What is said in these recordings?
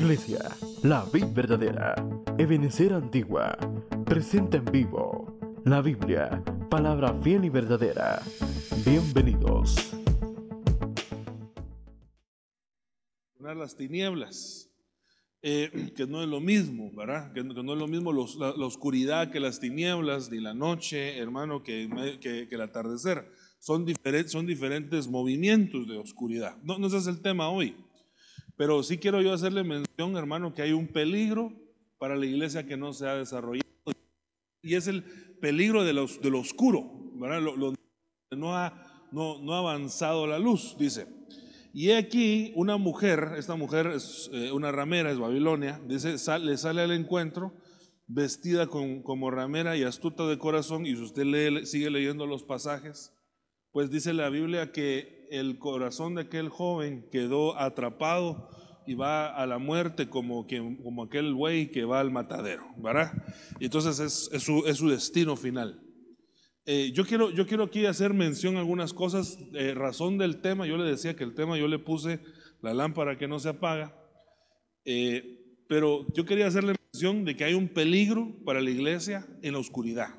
Iglesia, la vid verdadera, Ebenecer Antigua, presenta en vivo la Biblia, palabra fiel y verdadera. Bienvenidos. Las tinieblas, eh, que no es lo mismo, ¿verdad? Que, no es lo mismo la, oscuridad que las tinieblas, ni la noche, hermano, que, que, el atardecer. Son, diferentes, son diferentes movimientos de oscuridad. No, no ese es el tema hoy. Pero sí quiero yo hacerle mención, hermano, que hay un peligro para la iglesia que no se ha desarrollado. Y es el peligro de, los, de lo oscuro, ¿verdad? No, ha, no, no ha avanzado la luz, dice. Y aquí una mujer, esta mujer es eh, una ramera, es Babilonia, dice, le sale al encuentro vestida con, como ramera y astuta de corazón, y si usted sigue leyendo los pasajes, pues dice la Biblia que el corazón de aquel joven quedó atrapado y va a la muerte como, que, como aquel buey que va al matadero, ¿verdad? Y entonces es, su, destino final. Eh, yo, quiero, yo quiero aquí hacer mención a algunas cosas, eh, razón del tema, yo le decía que el tema yo le puse la lámpara que no se apaga, eh, pero yo quería hacerle mención de que hay un peligro para la iglesia en la oscuridad.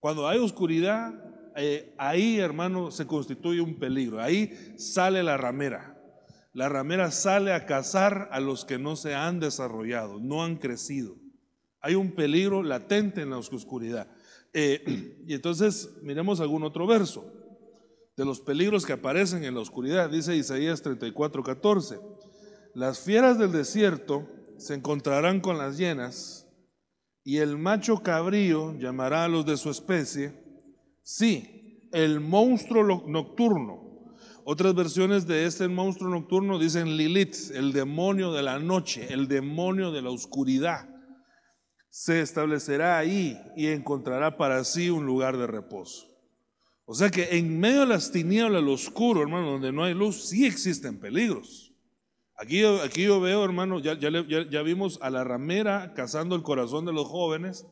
Cuando hay oscuridad, eh, ahí, hermano, se constituye un peligro. Ahí sale la ramera. La ramera sale a cazar a los que no se han desarrollado, no han crecido. Hay un peligro latente en la oscuridad. Eh, y entonces miremos algún otro verso de los peligros que aparecen en la oscuridad. Dice Isaías 34, 14. Las fieras del desierto se encontrarán con las llenas y el macho cabrío llamará a los de su especie Sí, el monstruo nocturno. Otras versiones de este monstruo nocturno dicen Lilith, el demonio de la noche, el demonio de la oscuridad. Se establecerá ahí y encontrará para sí un lugar de reposo. O sea que en medio de las tinieblas, lo oscuro, hermano, donde no hay luz, sí existen peligros. Aquí, aquí yo veo, hermano, ya, vimos a la ramera cazando el corazón de los jóvenes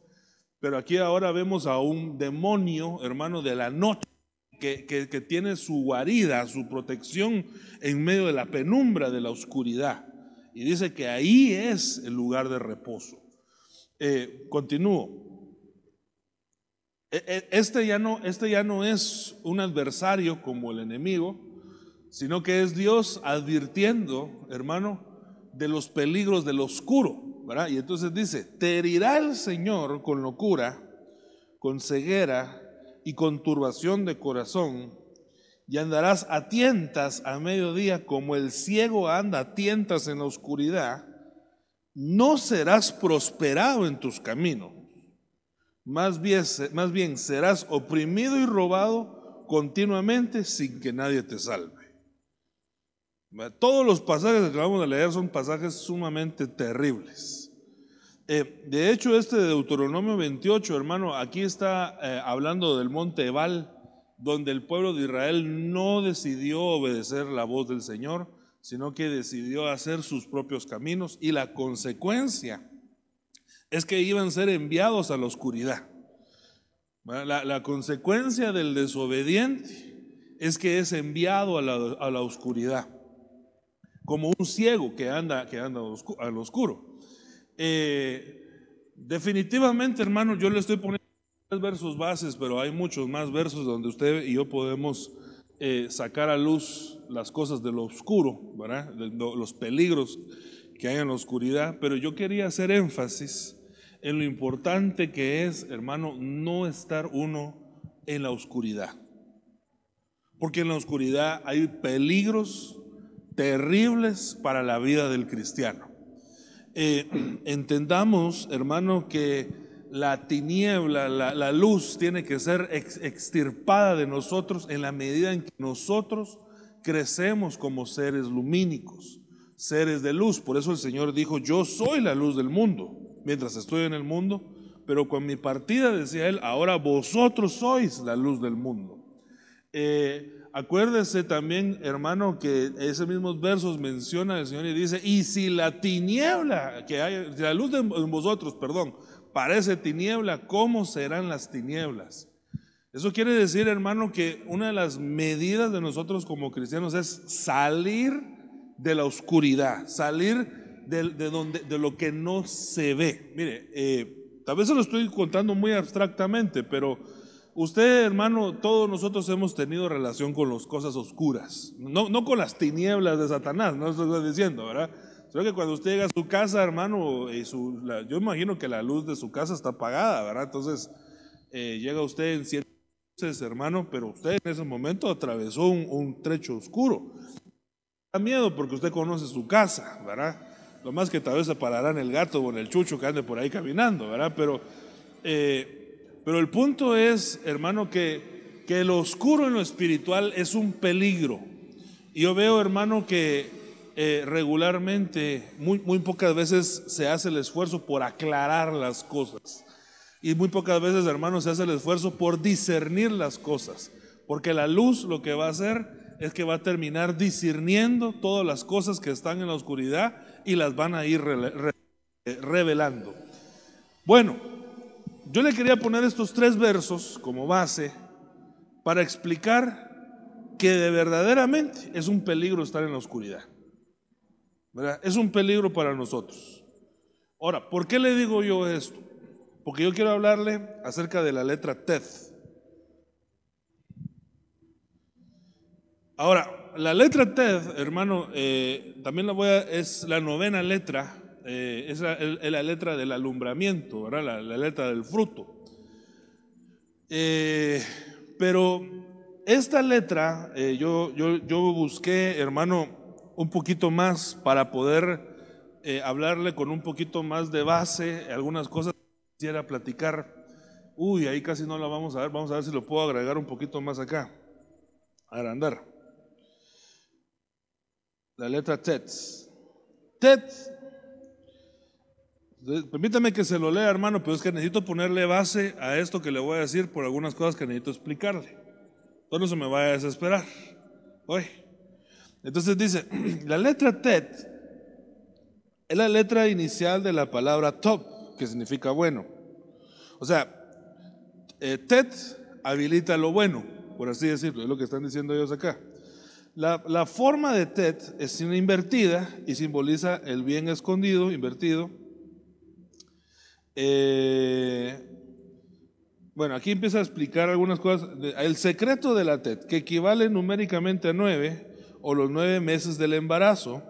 pero aquí ahora vemos a un demonio, hermano, de la noche, que, que, tiene su guarida, su protección en medio de la penumbra de la oscuridad. Y dice que ahí es el lugar de reposo. Eh, continúo. E, e, este ya, no, este ya no es un adversario como el enemigo, sino que es Dios advirtiendo, hermano, de los peligros del oscuro. Y entonces dice, te herirá el Señor con locura, con ceguera y con turbación de corazón, y andarás a tientas a mediodía como el ciego anda a tientas en la oscuridad, no serás prosperado en tus caminos, más bien, más bien serás oprimido y robado continuamente sin que nadie te salve. Todos los pasajes que acabamos de leer son pasajes sumamente terribles. Eh, de hecho, este de Deuteronomio 28, hermano, aquí está eh, hablando del monte Ebal, donde el pueblo de Israel no decidió obedecer la voz del Señor, sino que decidió hacer sus propios caminos y la consecuencia es que iban a ser enviados a la oscuridad. La, consecuencia del desobediente es que es enviado a la oscuridad como un ciego que anda, que anda al oscuro. Eh, definitivamente, hermano, yo le estoy poniendo tres versos bases, pero hay muchos más versos donde usted y yo podemos eh, sacar a luz las cosas de lo oscuro, ¿verdad? los peligros que hay en la oscuridad. Pero yo quería hacer énfasis en lo importante que es, hermano, no estar uno en la oscuridad. Porque en la oscuridad hay peligros terribles para la vida del cristiano. Eh, entendamos, hermano, que la tiniebla, la, luz tiene que ser extirpada de nosotros en la medida en que nosotros crecemos como seres lumínicos, seres de luz. Por eso el Señor dijo, yo soy la luz del mundo, mientras estoy en el mundo, pero con mi partida, decía Él, ahora vosotros sois la luz del mundo. Eh, acuérdese también, hermano, que esos mismos versos menciona el Señor y dice, y si la tiniebla que hay, la luz de vosotros, perdón, parece tiniebla, ¿cómo serán las tinieblas? Eso quiere decir, hermano, que una de las medidas de nosotros como cristianos es salir de la oscuridad, salir de, donde, de lo que no se ve. Mire, eh, tal vez se lo estoy contando muy abstractamente, pero usted, hermano, todos nosotros hemos tenido relación con las cosas oscuras, no, no con las tinieblas de Satanás, no estoy diciendo, ¿verdad? Sino que cuando usted llega a su casa, hermano, yo imagino que la luz de su casa está apagada, ¿verdad? Entonces, eh, llega usted en ciertas hermano, pero usted en ese momento atravesó un, trecho oscuro. Da miedo porque usted conoce su casa, ¿verdad? Lo más que tal vez se parará en el gato o en el chucho que ande por ahí caminando, ¿verdad? Pero, eh, pero el punto es, hermano, que, que lo oscuro en lo espiritual es un peligro. Yo veo, hermano, que eh, regularmente, muy, muy pocas veces se hace el esfuerzo por aclarar las cosas. Y muy pocas veces, hermano, se hace el esfuerzo por discernir las cosas. Porque la luz lo que va a hacer es que va a terminar discerniendo todas las cosas que están en la oscuridad y las van a ir revelando. Bueno, yo le quería poner estos tres versos como base para explicar que de verdaderamente es un peligro estar en la oscuridad. Es un peligro para nosotros. Ahora, ¿por qué le digo yo esto? Porque yo quiero hablarle acerca de la letra TED. Ahora, la letra TED, hermano, eh, también la voy a, es la novena letra, eh, es, la, letra del alumbramiento. La, letra del fruto. Eh, pero esta letra, yo, yo, yo busqué, hermano, un poquito más para poder hablarle con un poquito más de base, algunas cosas que quisiera platicar. Uy, ahí casi no la vamos a ver, vamos a ver si lo puedo agregar un poquito más acá. Agrandar la letra TET. TET. Permítame que se lo lea, hermano, pero es que necesito ponerle base a esto que le voy a decir por algunas cosas que necesito explicarle. Todo no se me vaya a desesperar. Hoy. Entonces dice, la letra TET es la letra inicial de la palabra top, que significa bueno. O sea, eh, TET habilita lo bueno, por así decirlo, es lo que están diciendo ellos acá. La, forma de Tet es invertida y simboliza el bien escondido, invertido. Eh, bueno, aquí empieza a explicar algunas cosas. El secreto de la Tet, que equivale numéricamente a nueve, o los nueve meses del embarazo,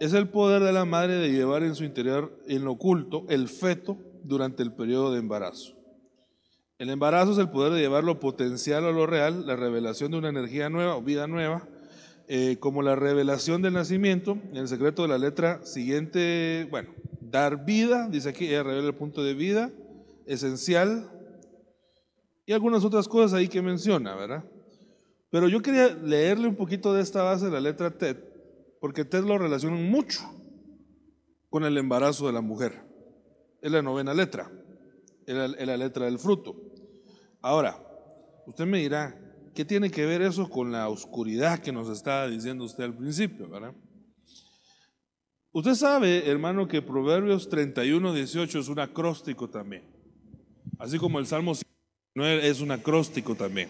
es el poder de la madre de llevar en su interior, en lo oculto, el feto durante el periodo de embarazo. El embarazo es el poder de llevar lo potencial a lo real, la revelación de una energía nueva o vida nueva, eh, como la revelación del nacimiento, en el secreto de la letra siguiente, bueno, dar vida, dice aquí, ella revela el punto de vida, esencial, y algunas otras cosas ahí que menciona, ¿verdad? Pero yo quería leerle un poquito de esta base de la letra TED, porque TED lo relaciona mucho con el embarazo de la mujer. Es la novena letra, es la letra del fruto. Ahora, usted me dirá, ¿Qué tiene que ver eso con la oscuridad que nos estaba diciendo usted al principio, verdad? Usted sabe, hermano, que Proverbios 31, 18 es un acróstico también. Así como el Salmo 9 es un acróstico también.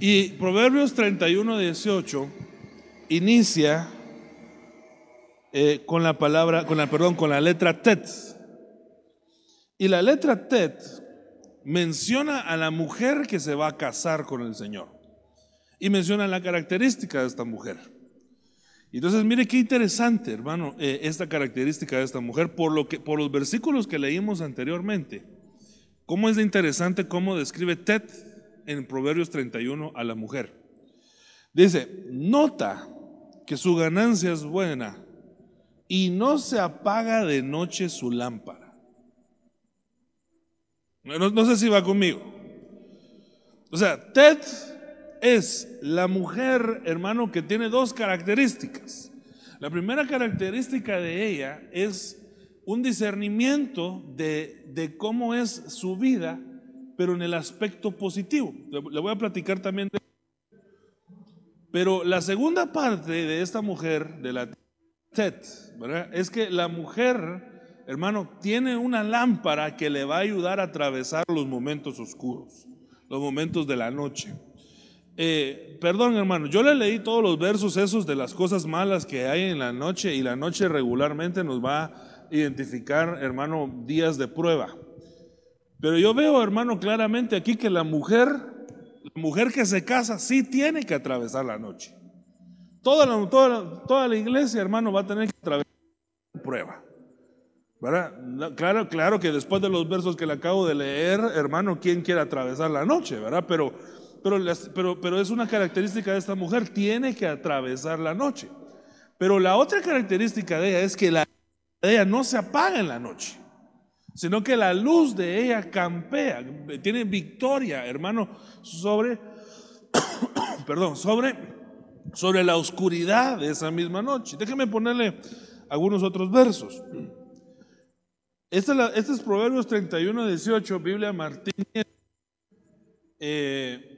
Y Proverbios 31, 18 inicia eh, con la palabra, con la, perdón, con la letra Tet. Y la letra Tet menciona a la mujer que se va a casar con el Señor. Y menciona la característica de esta mujer. Entonces, mire qué interesante, hermano, eh, esta característica de esta mujer, por, lo que, por los versículos que leímos anteriormente. Cómo es de interesante cómo describe Ted en Proverbios 31 a la mujer. Dice, nota que su ganancia es buena y no se apaga de noche su lámpara. No, sé si va conmigo. O sea, Ted es la mujer, hermano, que tiene dos características. La primera característica de ella es un discernimiento de, de cómo es su vida, pero en el aspecto positivo. Le voy a platicar también de pero la segunda parte de esta mujer, de la TED, es que la mujer hermano, tiene una lámpara que le va a ayudar a atravesar los momentos oscuros, los momentos de la noche. Eh, perdón, hermano, yo le leí todos los versos esos de las cosas malas que hay en la noche y la noche regularmente nos va a identificar, hermano, días de prueba. Pero yo veo, hermano, claramente aquí que la mujer, la mujer que se casa, sí tiene que atravesar la noche. Toda la, toda, toda la iglesia, hermano, va a tener que atravesar la prueba. Claro, claro que después de los versos que le acabo de leer, hermano, ¿quién quiere atravesar la noche? ¿verdad? Pero, pero, es una característica de esta mujer, tiene que atravesar la noche. Pero la otra característica de ella es que la de ella no se apaga en la noche, sino que la luz de ella campea, tiene victoria, hermano, sobre, perdón, sobre, sobre la oscuridad de esa misma noche. Déjeme ponerle algunos otros versos. Este es, este es Proverbios 31, 18, Biblia Martínez. Eh,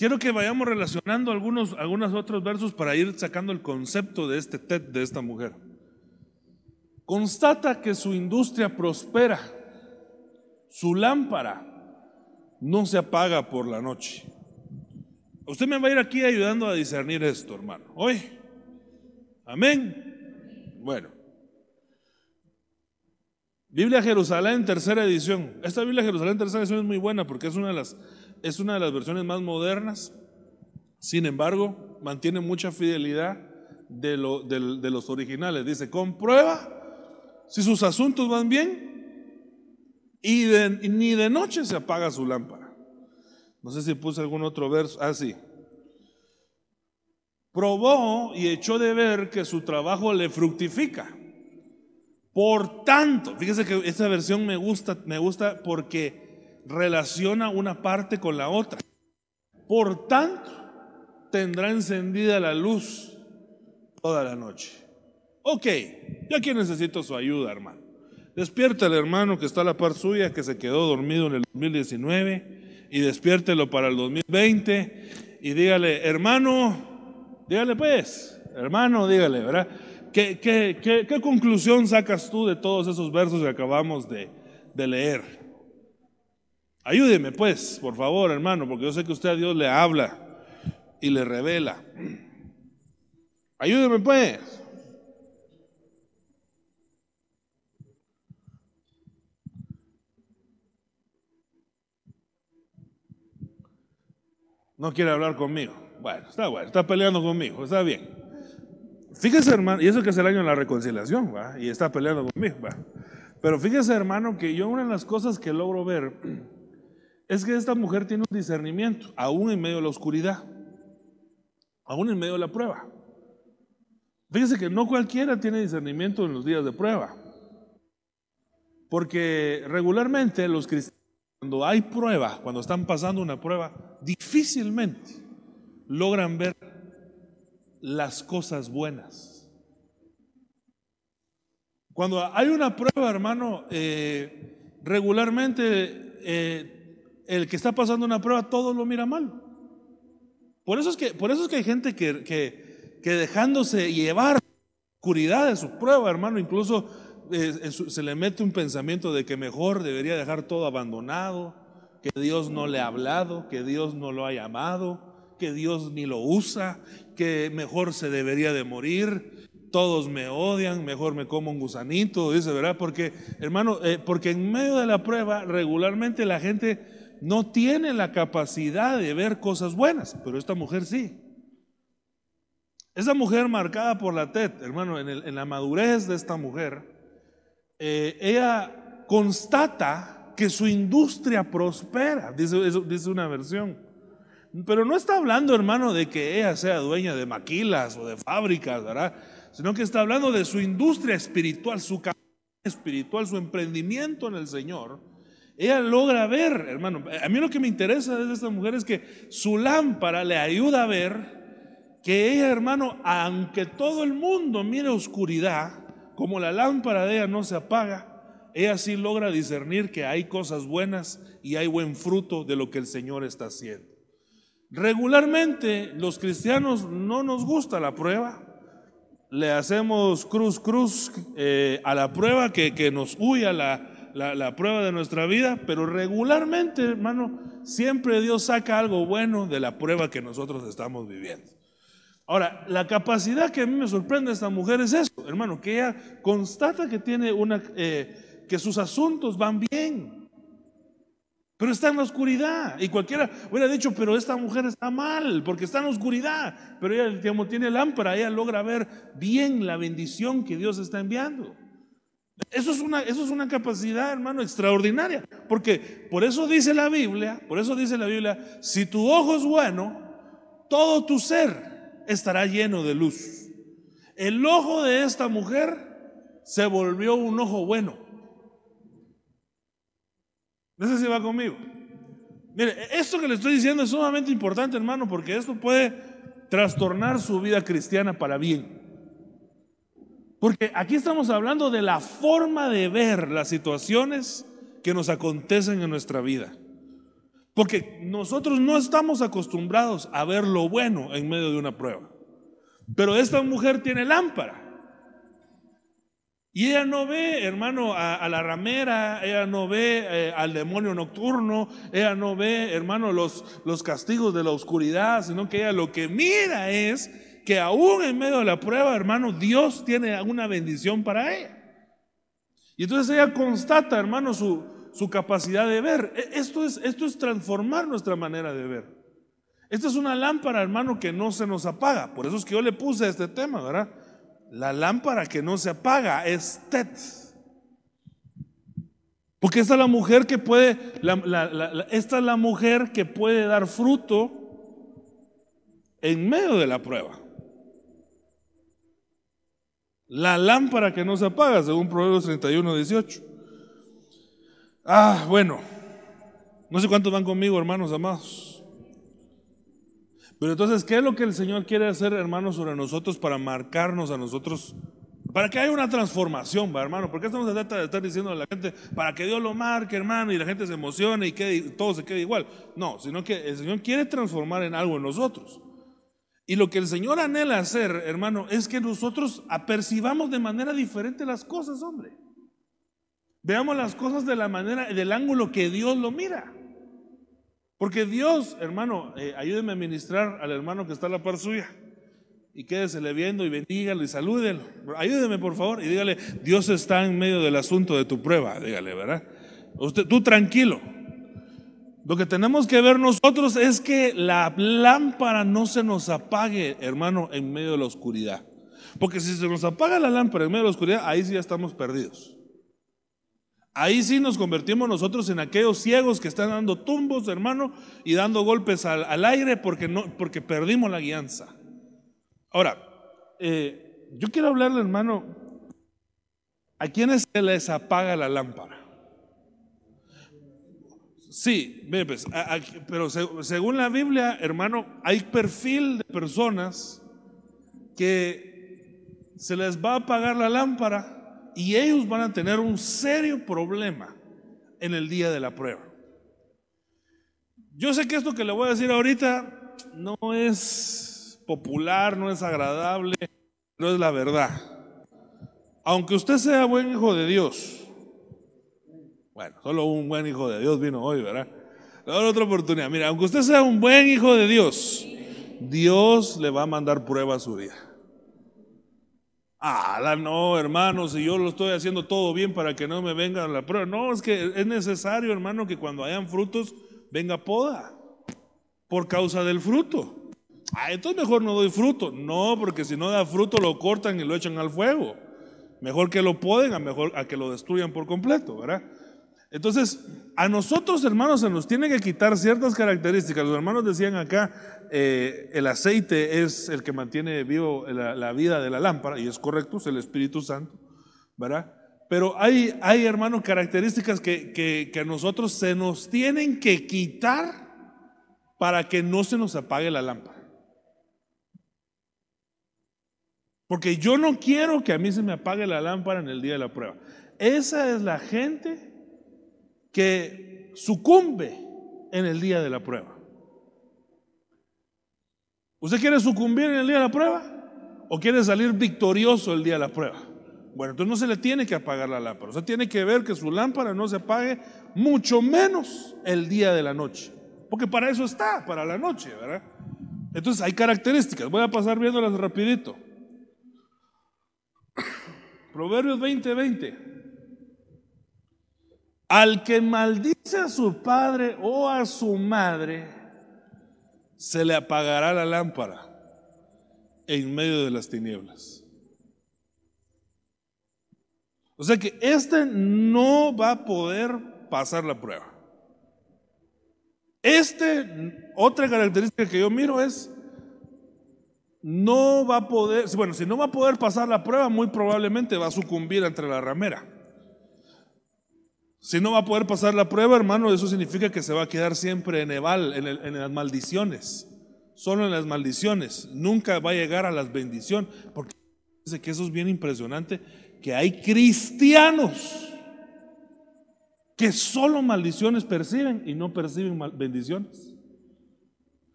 quiero que vayamos relacionando algunos, algunos otros versos para ir sacando el concepto de este TED de esta mujer. Constata que su industria prospera, su lámpara no se apaga por la noche. Usted me va a ir aquí ayudando a discernir esto, hermano. Hoy. Amén. Bueno. Biblia Jerusalén, tercera edición. Esta Biblia Jerusalén, tercera edición es muy buena porque es una de las, es una de las versiones más modernas. Sin embargo, mantiene mucha fidelidad de, lo, de, los originales. Dice, comprueba si sus asuntos van bien y, ni de noche se apaga su lámpara. No sé si puse algún otro verso. Ah, sí. Probó y echó de ver que su trabajo le fructifica. Por tanto, fíjese que esta versión me gusta, me gusta porque relaciona una parte con la otra. Por tanto, tendrá encendida la luz toda la noche. Ok, yo aquí necesito su ayuda, hermano. Despierta al hermano que está a la par suya, que se quedó dormido en el 2019, y despiértelo para el 2020, y dígale, hermano, dígale pues, hermano, dígale, ¿verdad? ¿Qué, conclusión sacas tú de todos esos versos que acabamos de, de leer? Ayúdeme pues, por favor, hermano, porque yo sé que usted a Dios le habla y le revela. Ayúdeme pues. No quiere hablar conmigo. Bueno, está bueno, está peleando conmigo, está bien. Fíjese, hermano, y eso que es el año de la reconciliación, ¿va? y está peleando conmigo. ¿va? Pero fíjese, hermano, que yo una de las cosas que logro ver es que esta mujer tiene un discernimiento, aún en medio de la oscuridad, aún en medio de la prueba. Fíjese que no cualquiera tiene discernimiento en los días de prueba. Porque regularmente los cristianos, cuando hay prueba, cuando están pasando una prueba, difícilmente logran ver las cosas buenas. Cuando hay una prueba, hermano, eh, regularmente eh, el que está pasando una prueba, todo lo mira mal. Por eso es que, por eso es que hay gente que, que, dejándose llevar oscuridad de su prueba, hermano, incluso eh, se le mete un pensamiento de que mejor debería dejar todo abandonado, que Dios no le ha hablado, que Dios no lo ha llamado, que Dios ni lo usa, que mejor se debería de morir, todos me odian, mejor me como un gusanito, dice, ¿verdad? Porque, hermano, eh, porque en medio de la prueba regularmente la gente no tiene la capacidad de ver cosas buenas, pero esta mujer sí. Esa mujer marcada por la TED, hermano, en, la madurez de esta mujer, eh, ella constata que su industria prospera, dice, dice una versión. Pero no está hablando, hermano, de que ella sea dueña de maquilas o de fábricas, ¿verdad? Sino que está hablando de su industria espiritual, su espiritual, su emprendimiento en el Señor. Ella logra ver, hermano. A mí lo que me interesa de esta mujer es que su lámpara le ayuda a ver que ella, hermano, aunque todo el mundo mire oscuridad, como la lámpara de ella no se apaga, ella sí logra discernir que hay cosas buenas y hay buen fruto de lo que el Señor está haciendo. Regularmente los cristianos no nos gusta la prueba. Le hacemos cruz, cruz eh, a la prueba que, nos huya la, la, prueba de nuestra vida, pero regularmente, hermano, siempre Dios saca algo bueno de la prueba que nosotros estamos viviendo. Ahora, la capacidad que a mí me sorprende de esta mujer es eso, hermano, que ella constata que tiene una, eh, que sus asuntos van bien, pero está en la oscuridad. Y cualquiera hubiera dicho, pero esta mujer está mal, porque está en la oscuridad. Pero ella, como tiene lámpara, ella logra ver bien la bendición que Dios está enviando. Eso es una, eso es una capacidad, hermano, extraordinaria. Porque por eso dice la Biblia, por eso dice la Biblia, si tu ojo es bueno, todo tu ser estará lleno de luz. El ojo de esta mujer se volvió un ojo bueno. No sé si va conmigo. Mire, esto que le estoy diciendo es sumamente importante, hermano, porque esto puede trastornar su vida cristiana para bien. Porque aquí estamos hablando de la forma de ver las situaciones que nos acontecen en nuestra vida. Porque nosotros no estamos acostumbrados a ver lo bueno en medio de una prueba. Pero esta mujer tiene lámpara. Y ella no ve, hermano, a, la ramera, ella no ve eh, al demonio nocturno, ella no ve, hermano, los, los castigos de la oscuridad, sino que ella lo que mira es que aún en medio de la prueba, hermano, Dios tiene una bendición para ella. Y entonces ella constata, hermano, su, su capacidad de ver. E, esto es, esto es transformar nuestra manera de ver. Esta es una lámpara, hermano, que no se nos apaga. Por eso es que yo le puse este tema, ¿verdad? La lámpara que no se apaga es Tet. Porque esta es la mujer que puede, esta es la mujer que puede dar fruto en medio de la prueba. La lámpara que no se apaga, según Proverbios 31, 18. Ah, bueno. No sé cuántos van conmigo, hermanos amados. Pero entonces, ¿qué es lo que el Señor quiere hacer, hermanos, sobre nosotros para marcarnos a nosotros? Para que haya una transformación, ¿va, hermano. ¿Por qué estamos tratando de estar diciendo a la gente para que Dios lo marque, hermano, y la gente se emocione y que todo se quede igual? No, sino que el Señor quiere transformar en algo en nosotros. Y lo que el Señor anhela hacer, hermano, es que nosotros apercibamos de manera diferente las cosas, hombre. Veamos las cosas de la manera, del ángulo que Dios lo mira. Porque Dios, hermano, eh, ayúdeme a ministrar al hermano que está a la par suya. Y quédesele viendo y bendígalo y salúdelo. Ayúdeme, por favor, y dígale, Dios está en medio del asunto de tu prueba. Dígale, ¿verdad? Usted, tú tranquilo. Lo que tenemos que ver nosotros es que la lámpara no se nos apague, hermano, en medio de la oscuridad. Porque si se nos apaga la lámpara en medio de la oscuridad, ahí sí ya estamos perdidos. Ahí sí nos convertimos nosotros en aquellos ciegos que están dando tumbos, hermano, y dando golpes al, aire porque, porque perdimos la guianza. Ahora, eh, yo quiero hablarle, hermano, a quienes se les apaga la lámpara. Sí, pues, pero según la Biblia, hermano, hay perfil de personas que se les va a apagar la lámpara y ellos van a tener un serio problema en el día de la prueba. Yo sé que esto que le voy a decir ahorita no es popular, no es agradable, no es la verdad. Aunque usted sea buen hijo de Dios, bueno, solo un buen hijo de Dios vino hoy, ¿verdad? otra oportunidad. Mira, aunque usted sea un buen hijo de Dios, Dios le va a mandar prueba a su vida. Ah, no, hermano, si yo lo estoy haciendo todo bien para que no me venga la prueba. No, es que es necesario, hermano, que cuando hayan frutos venga poda por causa del fruto. Ah, entonces mejor no doy fruto. No, porque si no da fruto lo cortan y lo echan al fuego. Mejor que lo poden a mejor a que lo destruyan por completo, ¿verdad? Entonces, a nosotros, hermanos, se nos tiene que quitar ciertas características. Los hermanos decían acá, eh, el aceite es el que mantiene vivo la, vida de la lámpara, y es correcto, es el Espíritu Santo, ¿verdad? Pero hay, hay hermanos, características que, que a nosotros se nos tienen que quitar para que no se nos apague la lámpara. Porque yo no quiero que a mí se me apague la lámpara en el día de la prueba. Esa es la gente que sucumbe en el día de la prueba. ¿Usted quiere sucumbir en el día de la prueba? ¿O quiere salir victorioso el día de la prueba? Bueno, entonces no se le tiene que apagar la lámpara. Sea, tiene que ver que su lámpara no se apague mucho menos el día de la noche. Porque para eso está, para la noche, ¿verdad? Entonces hay características. Voy a pasar viéndolas rapidito. Proverbios 20:20. 20. Al que maldice a su padre o a su madre, se le apagará la lámpara en medio de las tinieblas. O sea que este no va a poder pasar la prueba. Este, otra característica que yo miro es, no va a poder, bueno, si no va a poder pasar la prueba, muy probablemente va a sucumbir entre la ramera. Si no va a poder pasar la prueba, hermano, eso significa que se va a quedar siempre en Eval, en, las maldiciones. Solo en las maldiciones. Nunca va a llegar a las bendiciones. Porque dice que eso es bien impresionante, que hay cristianos que solo maldiciones perciben y no perciben bendiciones.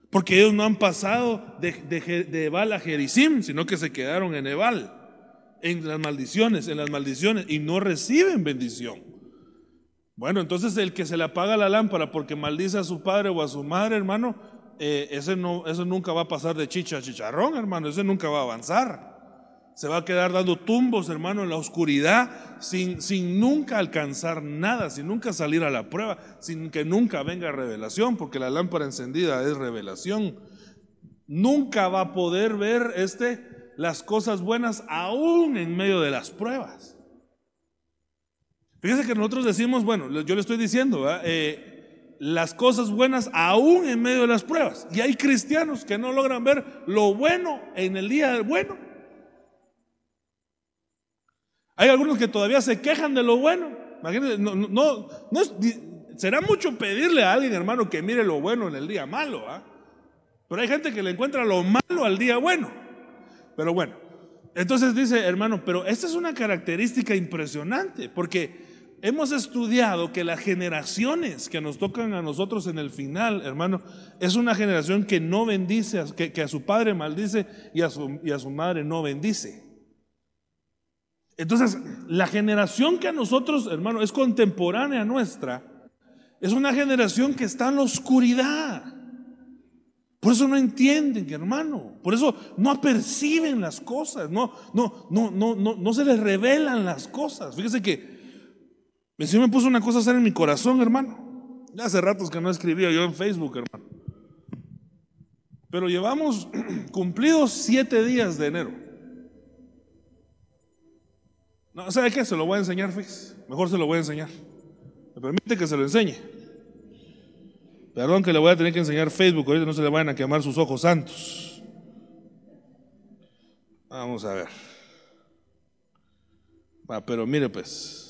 Porque ellos no han pasado de, de, Ebal a Jericim, sino que se quedaron en Ebal, en las maldiciones, en las maldiciones, y no reciben bendición. Bueno, entonces el que se le apaga la lámpara porque maldice a su padre o a su madre, hermano, eh, ese, no, eso nunca va a pasar de chicha a chicharrón, hermano, ese nunca va a avanzar se va a quedar dando tumbos, hermano, en la oscuridad, sin, sin nunca alcanzar nada, sin nunca salir a la prueba, sin que nunca venga revelación, porque la lámpara encendida es revelación. Nunca va a poder ver este, las cosas buenas aún en medio de las pruebas. Fíjese que nosotros decimos, bueno, yo le estoy diciendo, eh, las cosas buenas aún en medio de las pruebas. Y hay cristianos que no logran ver lo bueno en el día del bueno hay algunos que todavía se quejan de lo bueno. Imagínense, no, no será mucho pedirle a alguien, hermano, que mire lo bueno en el día malo. ¿ah? Pero hay gente que le encuentra lo malo al día bueno. Pero bueno, entonces dice, hermano, pero esta es una característica impresionante, porque hemos estudiado que las generaciones que nos tocan a nosotros en el final, hermano, es una generación que no bendice, que, a su padre maldice y a su, y a su madre no bendice. Entonces, la generación que a nosotros, hermano, es contemporánea nuestra, es una generación que está en la oscuridad. Por eso no entienden, hermano. Por eso no perciben las cosas, no, no, no, no, no, no se les revelan las cosas. Fíjese que el me puso una cosa a hacer en mi corazón, hermano. Ya hace ratos que no escribía yo en Facebook, hermano. Pero llevamos cumplidos siete días de enero. No, ¿sabe qué? Se lo voy a enseñar, Fix. Mejor se lo voy a enseñar. ¿Me permite que se lo enseñe? Perdón que le voy a tener que enseñar Facebook, ahorita no se le vayan a quemar sus ojos santos. Vamos a ver. Va, pero mire pues,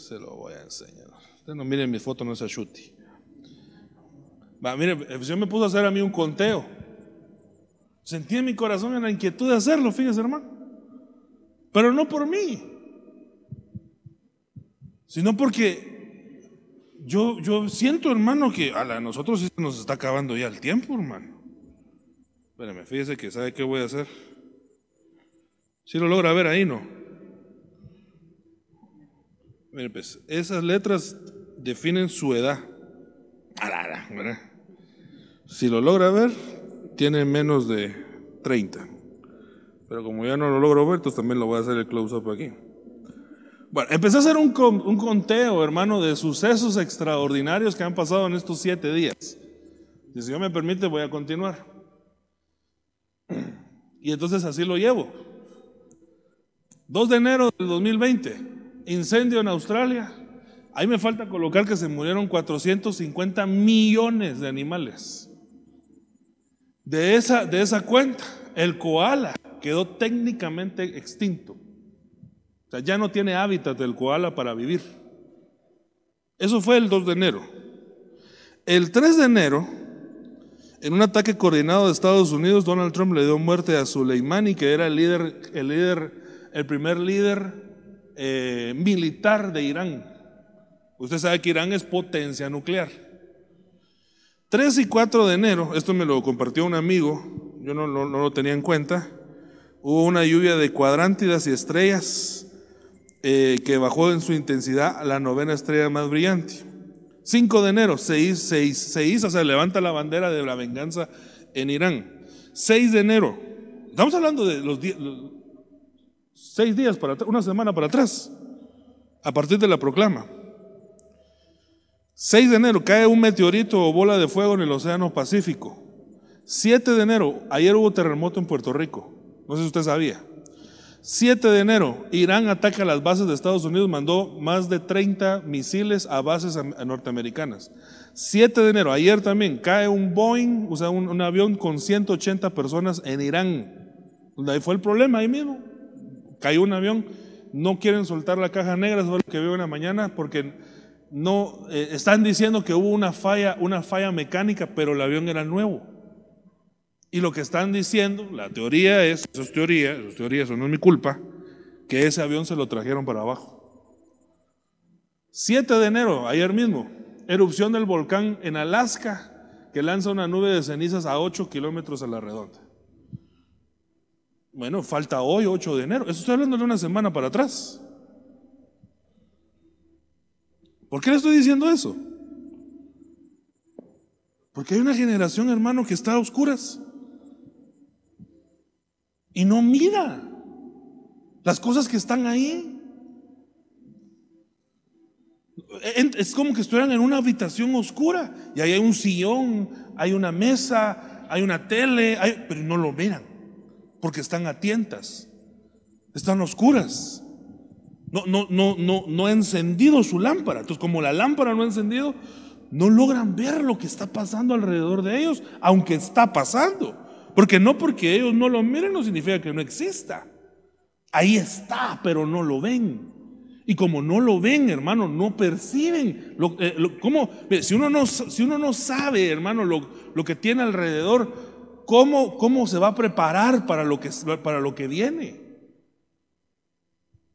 se lo voy a enseñar. Usted no mire mi foto, no sea shuti. Va, mire, Señor me puso a hacer a mí un conteo. Sentí en mi corazón la inquietud de hacerlo, fíjese hermano. Pero no por mí sino porque yo, yo siento, hermano, que a nosotros nos está acabando ya el tiempo, hermano. Espérame, fíjese que sabe qué voy a hacer. Si lo logra ver ahí, ¿no? Mire, pues, esas letras definen su edad. Si lo logra ver, tiene menos de 30. Pero como ya no lo logro ver, entonces también lo voy a hacer el close-up aquí. Bueno, empecé a hacer un, conteo, hermano, de sucesos extraordinarios que han pasado en estos siete días. Y si Dios me permite, voy a continuar. Y entonces así lo llevo. 2 de enero del 2020, incendio en Australia. Ahí me falta colocar que se murieron 450 millones de animales. De esa, de esa cuenta, el koala quedó técnicamente extinto ya no tiene hábitat del koala para vivir. Eso fue el 2 de enero. El 3 de enero, en un ataque coordinado de Estados Unidos, Donald Trump le dio muerte a Soleimani, que era el líder, el líder, el primer líder eh, militar de Irán. Usted sabe que Irán es potencia nuclear. 3 y 4 de enero, esto me lo compartió un amigo, yo no, no lo tenía en cuenta, hubo una lluvia de cuadrántidas y estrellas eh, que bajó en su intensidad a la novena estrella más brillante. 5 de enero se hizo, se, hizo, se levanta la bandera de la venganza en Irán. 6 de enero, estamos hablando de los, los seis días para una semana para atrás, a partir de la proclama. 6 de enero cae un meteorito o bola de fuego en el Océano Pacífico. 7 de enero, ayer hubo terremoto en Puerto Rico. No sé si usted sabía. 7 de enero, Irán ataca las bases de Estados Unidos, mandó más de 30 misiles a bases norteamericanas. 7 de enero, ayer también, cae un Boeing, o sea, un, avión con 180 personas en Irán. Ahí fue el problema, ahí mismo. Cayó un avión, no quieren soltar la caja negra, eso es lo que veo en la mañana, porque no, eh, están diciendo que hubo una falla, una falla mecánica, pero el avión era nuevo. Y lo que están diciendo, la teoría es, eso es teoría, eso es eso no es mi culpa, que ese avión se lo trajeron para abajo. 7 de enero, ayer mismo, erupción del volcán en Alaska, que lanza una nube de cenizas a 8 kilómetros a la redonda. Bueno, falta hoy, 8 de enero. Eso estoy hablando de una semana para atrás. ¿Por qué le estoy diciendo eso? Porque hay una generación, hermano, que está a oscuras. Y no mira las cosas que están ahí. Es como que estuvieran en una habitación oscura y ahí hay un sillón, hay una mesa, hay una tele, pero no lo miran porque están a tientas, están oscuras. No, no, no, no, no ha encendido su lámpara. Entonces, como la lámpara no ha encendido, no logran ver lo que está pasando alrededor de ellos, aunque está pasando. Porque no porque ellos no lo miren no significa que no exista. Ahí está, pero no lo ven. Y como no lo ven, hermano, no perciben. Eh, si, uno no, si uno no sabe, hermano, lo, lo que tiene alrededor, ¿cómo, ¿cómo, se va a preparar para lo que, para lo que viene?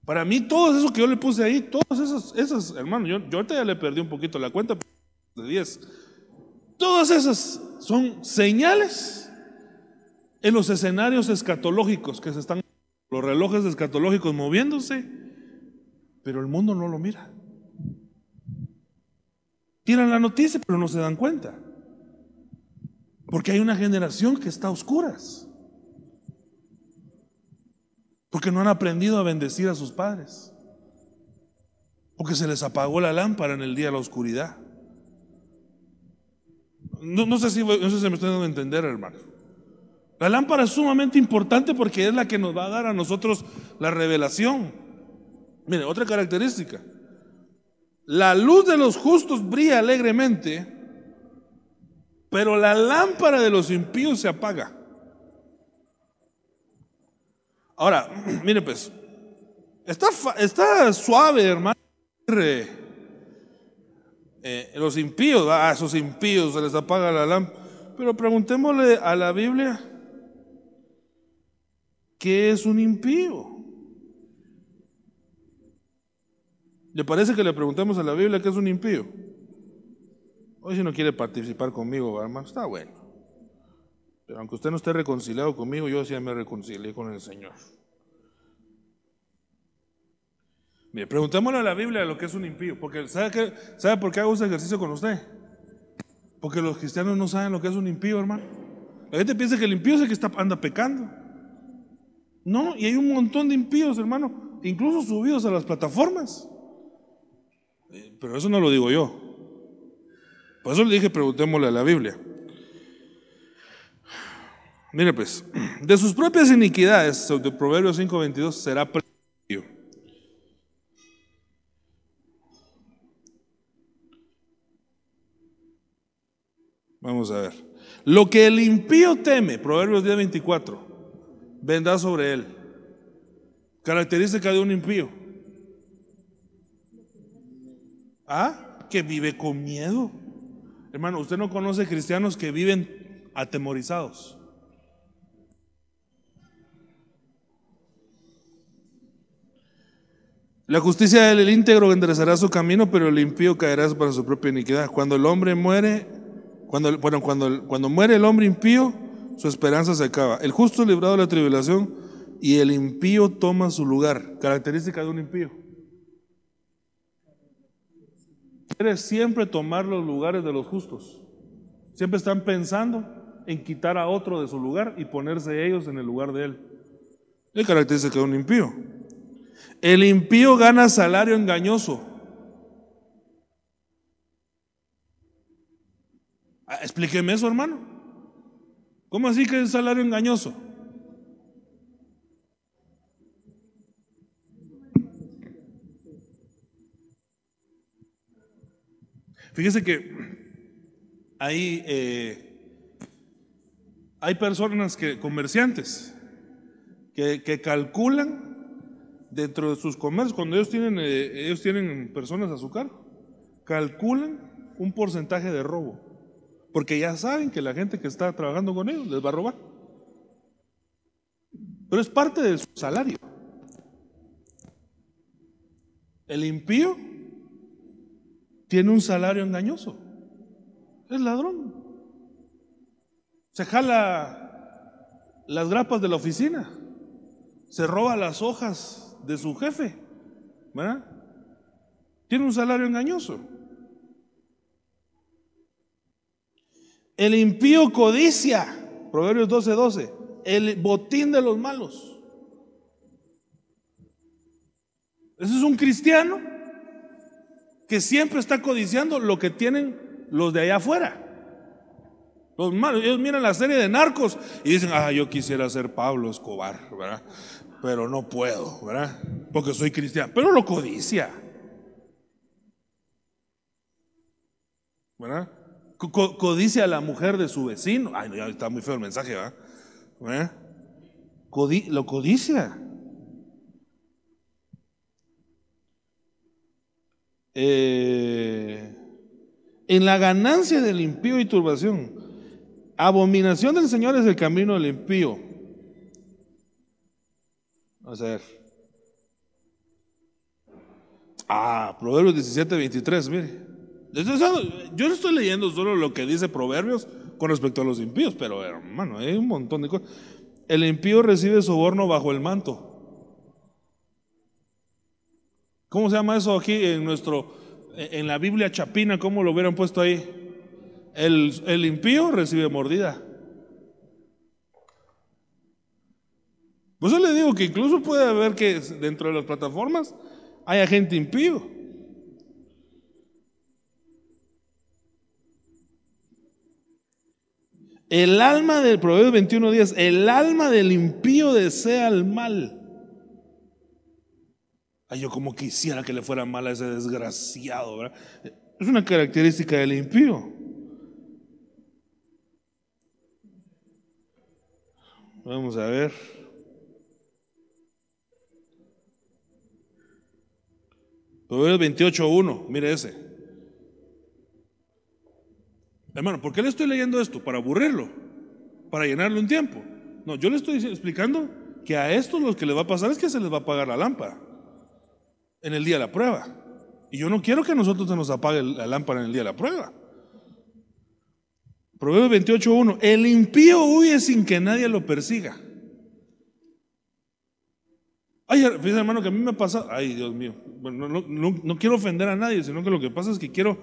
Para mí, todo eso que yo le puse ahí, todas esas, esas hermano, yo, yo ahorita ya le perdí un poquito la cuenta de 10. Todas esas son señales en los escenarios escatológicos que se están, los relojes escatológicos moviéndose, pero el mundo no lo mira. Tiran la noticia, pero no se dan cuenta. Porque hay una generación que está a oscuras. Porque no han aprendido a bendecir a sus padres. Porque se les apagó la lámpara en el día de la oscuridad. No, sé, si, no sé si me estoy dando a entender, hermano. La lámpara es sumamente importante porque es la que nos va a dar a nosotros la revelación. Mire, otra característica. La luz de los justos brilla alegremente, pero la lámpara de los impíos se apaga. Ahora, mire pues, está, suave, hermano. Eh, los impíos, a esos impíos se les apaga la lámpara. Pero preguntémosle a la Biblia ¿Qué es un impío? ¿Le parece que le preguntemos a la Biblia qué es un impío? Hoy si no quiere participar conmigo, hermano, está bueno. Pero aunque usted no esté reconciliado conmigo, yo sí me reconcilié con el Señor. Mire, preguntémosle a la Biblia lo que es un impío. Porque ¿sabe, qué, ¿sabe por qué hago ese ejercicio con usted? Porque los cristianos no saben lo que es un impío, hermano. La gente piensa que el impío es el que está, anda pecando. No, y hay un montón de impíos, hermano, incluso subidos a las plataformas. Eh, pero eso no lo digo yo. Por eso le dije, preguntémosle a la Biblia. Mire pues, de sus propias iniquidades, de Proverbios 5:22, será impío. Vamos a ver. Lo que el impío teme, Proverbios 10:24 vendrá sobre él. Característica de un impío. ¿Ah? Que vive con miedo. Hermano, usted no conoce cristianos que viven atemorizados. La justicia del íntegro enderezará su camino, pero el impío caerá para su propia iniquidad. Cuando el hombre muere, cuando, bueno, cuando, cuando muere el hombre impío, su esperanza se acaba. El justo librado de la tribulación y el impío toma su lugar. Característica de un impío. quiere siempre tomar los lugares de los justos. Siempre están pensando en quitar a otro de su lugar y ponerse ellos en el lugar de él. Es característica de un impío. El impío gana salario engañoso. Ah, explíqueme eso, hermano. ¿Cómo así que es salario engañoso? Fíjese que hay, eh, hay personas que, comerciantes, que, calculan dentro de sus comercios, cuando ellos tienen, eh, ellos tienen personas a su cargo, calculan un porcentaje de robo, porque ya saben que la gente que está trabajando con ellos les va a robar. Pero es parte de su salario. El impío tiene un salario engañoso. Es ladrón. Se jala las grapas de la oficina. Se roba las hojas de su jefe. ¿Verdad? Tiene un salario engañoso. El impío codicia. Proverbios 12:12. 12, el botín de los malos. Ese es un cristiano que siempre está codiciando lo que tienen los de allá afuera. Los malos, ellos miran la serie de narcos y dicen, ah, yo quisiera ser Pablo Escobar, ¿verdad? Pero no puedo, ¿verdad? Porque soy cristiano. Pero lo codicia. ¿Verdad? Codicia a la mujer de su vecino. Ay, no, está muy feo el mensaje, ¿verdad? lo codicia. Eh, en la ganancia del impío y turbación. Abominación del Señor es el camino del impío. Vamos a ver. Ah, Proverbios 17, 23, mire. Yo no estoy leyendo solo lo que dice Proverbios con respecto a los impíos, pero hermano, hay un montón de cosas. El impío recibe soborno bajo el manto. ¿Cómo se llama eso aquí en nuestro, en la Biblia chapina? ¿Cómo lo hubieran puesto ahí? El, el impío recibe mordida. Pues yo le digo que incluso puede haber que dentro de las plataformas haya gente impío. El alma del Proverbio 21 días, el alma del impío desea el mal. Ay, yo como quisiera que le fuera mal a ese desgraciado, ¿verdad? Es una característica del impío. Vamos a ver. Proverbios 28.1, mire ese. Hermano, ¿por qué le estoy leyendo esto? ¿Para aburrirlo? ¿Para llenarle un tiempo? No, yo le estoy explicando que a estos lo que les va a pasar es que se les va a apagar la lámpara en el día de la prueba. Y yo no quiero que a nosotros nos apague la lámpara en el día de la prueba. Proverbios 28.1. El impío huye sin que nadie lo persiga. Ay, fíjate hermano que a mí me pasa, ay Dios mío, bueno, no, quiero ofender a nadie, sino que lo que pasa es que quiero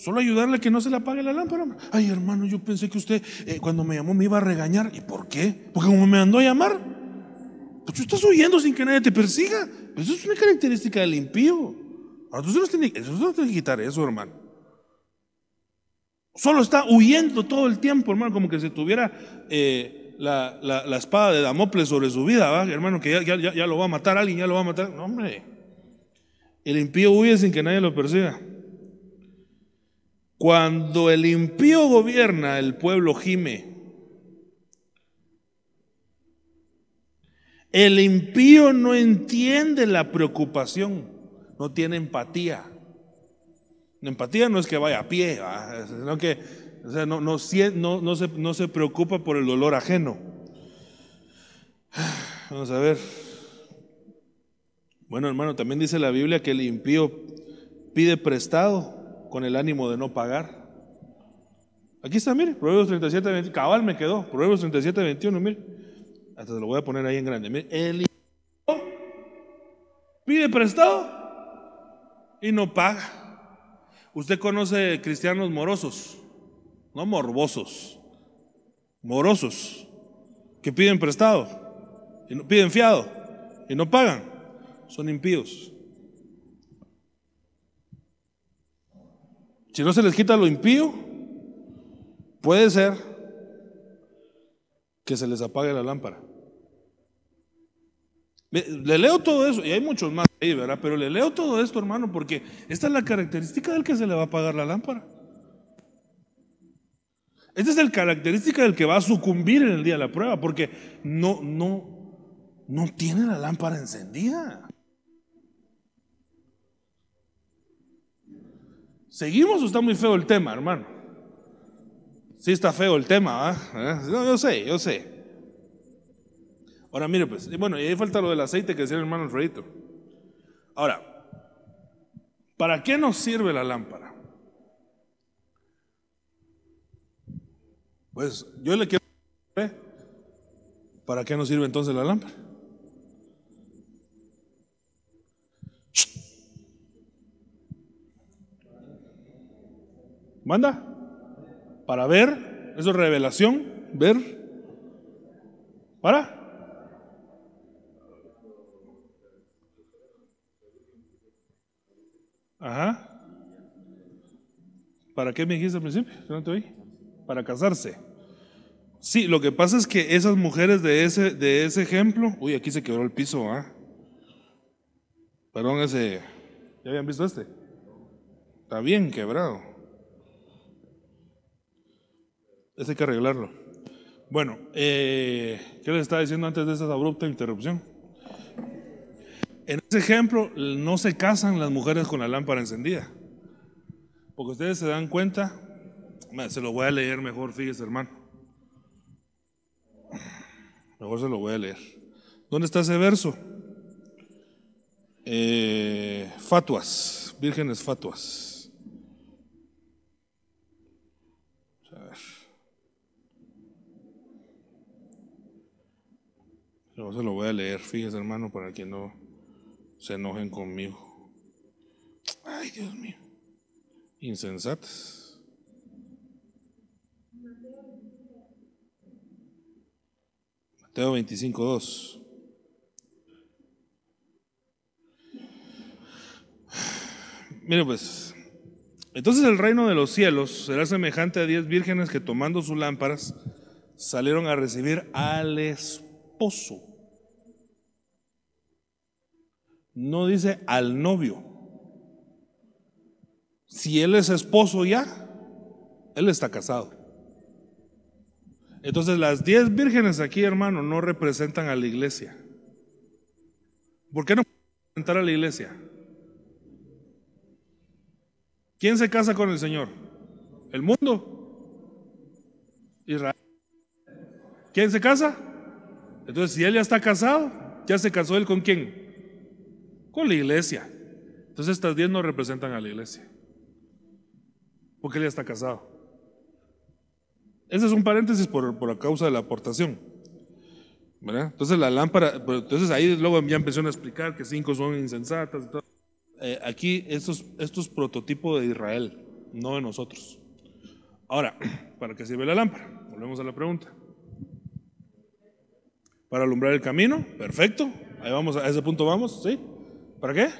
solo ayudarle a que no se le apague la lámpara. Ay hermano, yo pensé que usted eh, cuando me llamó me iba a regañar. ¿Y por qué? Porque como me mandó a llamar, pues tú estás huyendo sin que nadie te persiga. Eso es una característica del impío. Entonces no tiene que quitar eso, hermano. Solo está huyendo todo el tiempo, hermano, como que si tuviera eh, la, espada de Damocles sobre su vida, hermano, que ya, ya, lo va a matar alguien, ya lo va a matar. No, hombre. El impío huye sin que nadie lo persiga. Cuando el impío gobierna, el pueblo gime. El impío no entiende la preocupación, no tiene empatía. empatía no es que vaya a pie, sino que no, se, no se preocupa por el dolor ajeno. Vamos a ver. Bueno, hermano, también dice la Biblia que el impío pide prestado con el ánimo de no pagar. Aquí está, mire, Proverbios 37, 21. Cabal me quedó. Proverbios 37, 21, mire. Hasta se lo voy a poner ahí en grande. El pide prestado y no paga. Usted conoce cristianos morosos, no morbosos, morosos, que piden prestado, y no, piden fiado y no pagan, son impíos. Si no se les quita lo impío, puede ser que se les apague la lámpara. Le leo todo eso, y hay muchos más ahí, ¿verdad? Pero le leo todo esto, hermano, porque esta es la característica del que se le va a apagar la lámpara. Esta es la característica del que va a sucumbir en el día de la prueba, porque no, no, no tiene la lámpara encendida. ¿Seguimos o está muy feo el tema, hermano? Sí está feo el tema, ¿ah? No, yo sé, yo sé. Ahora mire pues, bueno, y ahí falta lo del aceite que decía el hermano Alfredito. Ahora, ¿para qué nos sirve la lámpara? Pues yo le quiero ¿para qué nos sirve entonces la lámpara? Manda. Para ver, eso es revelación, ver. ¿Para? Ajá. ¿Para qué me dijiste al principio? no te oí. Para casarse. Sí, lo que pasa es que esas mujeres de ese, de ese ejemplo, uy, aquí se quebró el piso, ¿ah? Perdón, ese, ¿ya habían visto este? Está bien quebrado. Ese hay que arreglarlo. Bueno, eh, ¿qué les estaba diciendo antes de esa abrupta interrupción? En ese ejemplo, no se casan las mujeres con la lámpara encendida. Porque ustedes se dan cuenta, se lo voy a leer mejor, fíjese hermano. Mejor se lo voy a leer. ¿Dónde está ese verso? Eh, fatuas, vírgenes fatuas. Yo se lo voy a leer, fíjese hermano, para que no se enojen conmigo. Ay, Dios mío. Insensatas. Mateo 25, 2. Mire pues, entonces el reino de los cielos será semejante a diez vírgenes que tomando sus lámparas salieron a recibir al esposo. No dice al novio. Si él es esposo ya, él está casado. Entonces las diez vírgenes aquí, hermano, no representan a la iglesia. ¿Por qué no representar a la iglesia? ¿Quién se casa con el Señor? ¿El mundo? Israel. ¿Quién se casa? Entonces, si él ya está casado, ¿ya se casó él con quién? Con la iglesia. Entonces estas diez no representan a la iglesia. Porque él ya está casado. Ese es un paréntesis por, por la causa de la aportación. Entonces la lámpara, entonces ahí luego ya empezó a explicar que cinco son insensatas. Eh, aquí estos, estos prototipos de Israel, no de nosotros. Ahora, ¿para qué sirve la lámpara? Volvemos a la pregunta. Para alumbrar el camino, perfecto. Ahí vamos, a ese punto vamos, ¿sí? ¿Para qué?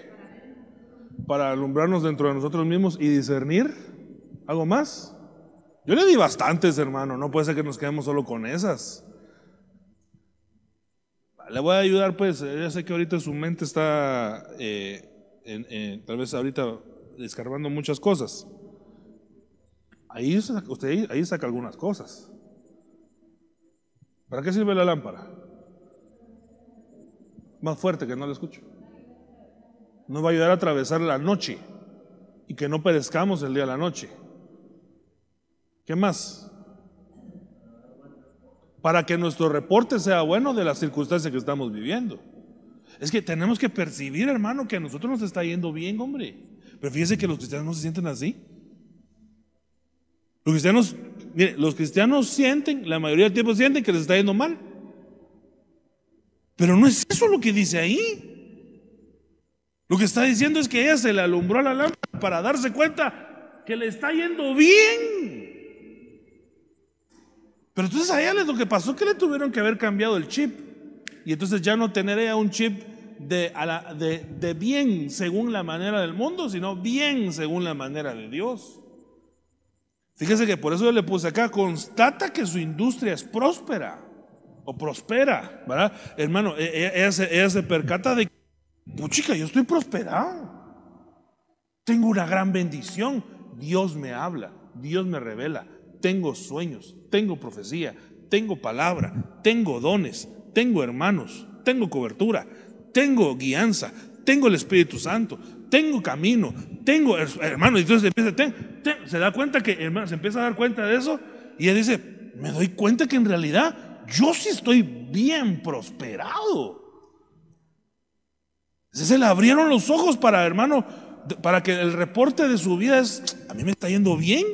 Para alumbrarnos dentro de nosotros mismos y discernir algo más. Yo le di bastantes, hermano, no puede ser que nos quedemos solo con esas. Le voy a ayudar, pues, ya sé que ahorita su mente está, eh, tal vez ahorita descargando muchas cosas. Ahí usted ahí saca algunas cosas. ¿Para qué sirve la lámpara? Más fuerte que no le escucho nos va a ayudar a atravesar la noche y que no perezcamos el día de la noche. ¿Qué más? Para que nuestro reporte sea bueno de las circunstancias que estamos viviendo. Es que tenemos que percibir, hermano, que a nosotros nos está yendo bien, hombre. Pero fíjese que los cristianos no se sienten así. Los cristianos, mire, los cristianos sienten, la mayoría del tiempo sienten que les está yendo mal. Pero no es eso lo que dice ahí. Lo que está diciendo es que ella se le alumbró la lámpara para darse cuenta que le está yendo bien. Pero entonces a ella lo que pasó que le tuvieron que haber cambiado el chip. Y entonces ya no tener ella un chip de, de, de bien según la manera del mundo, sino bien según la manera de Dios. Fíjese que por eso yo le puse acá, constata que su industria es próspera o prospera, ¿verdad? Hermano, e, e, ella, se, ella se, percata de, puchica, yo estoy prosperado. Tengo una gran bendición. Dios me habla, Dios me revela. Tengo sueños, tengo profecía, tengo palabra, tengo dones, tengo hermanos, tengo cobertura, tengo guianza, tengo el Espíritu Santo, tengo camino, tengo hermano. Entonces empieza, se da cuenta que, se empieza a dar cuenta de eso y él dice, me doy cuenta que en realidad yo sí estoy bien prosperado. Se le abrieron los ojos para, hermano, para que el reporte de su vida es, a mí me está yendo bien.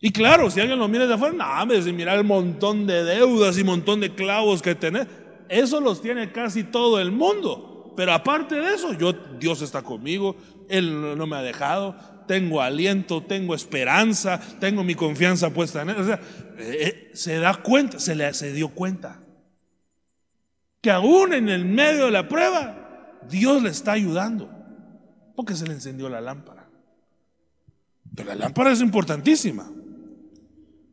Y claro, si alguien lo mira de afuera, no, si mira el montón de deudas y montón de clavos que tiene, eso los tiene casi todo el mundo. Pero aparte de eso, yo, Dios está conmigo, Él no me ha dejado, tengo aliento, tengo esperanza, tengo mi confianza puesta en Él. O sea, eh, eh, se da cuenta, se, le, se dio cuenta que aún en el medio de la prueba, Dios le está ayudando, porque se le encendió la lámpara. Pero la lámpara es importantísima.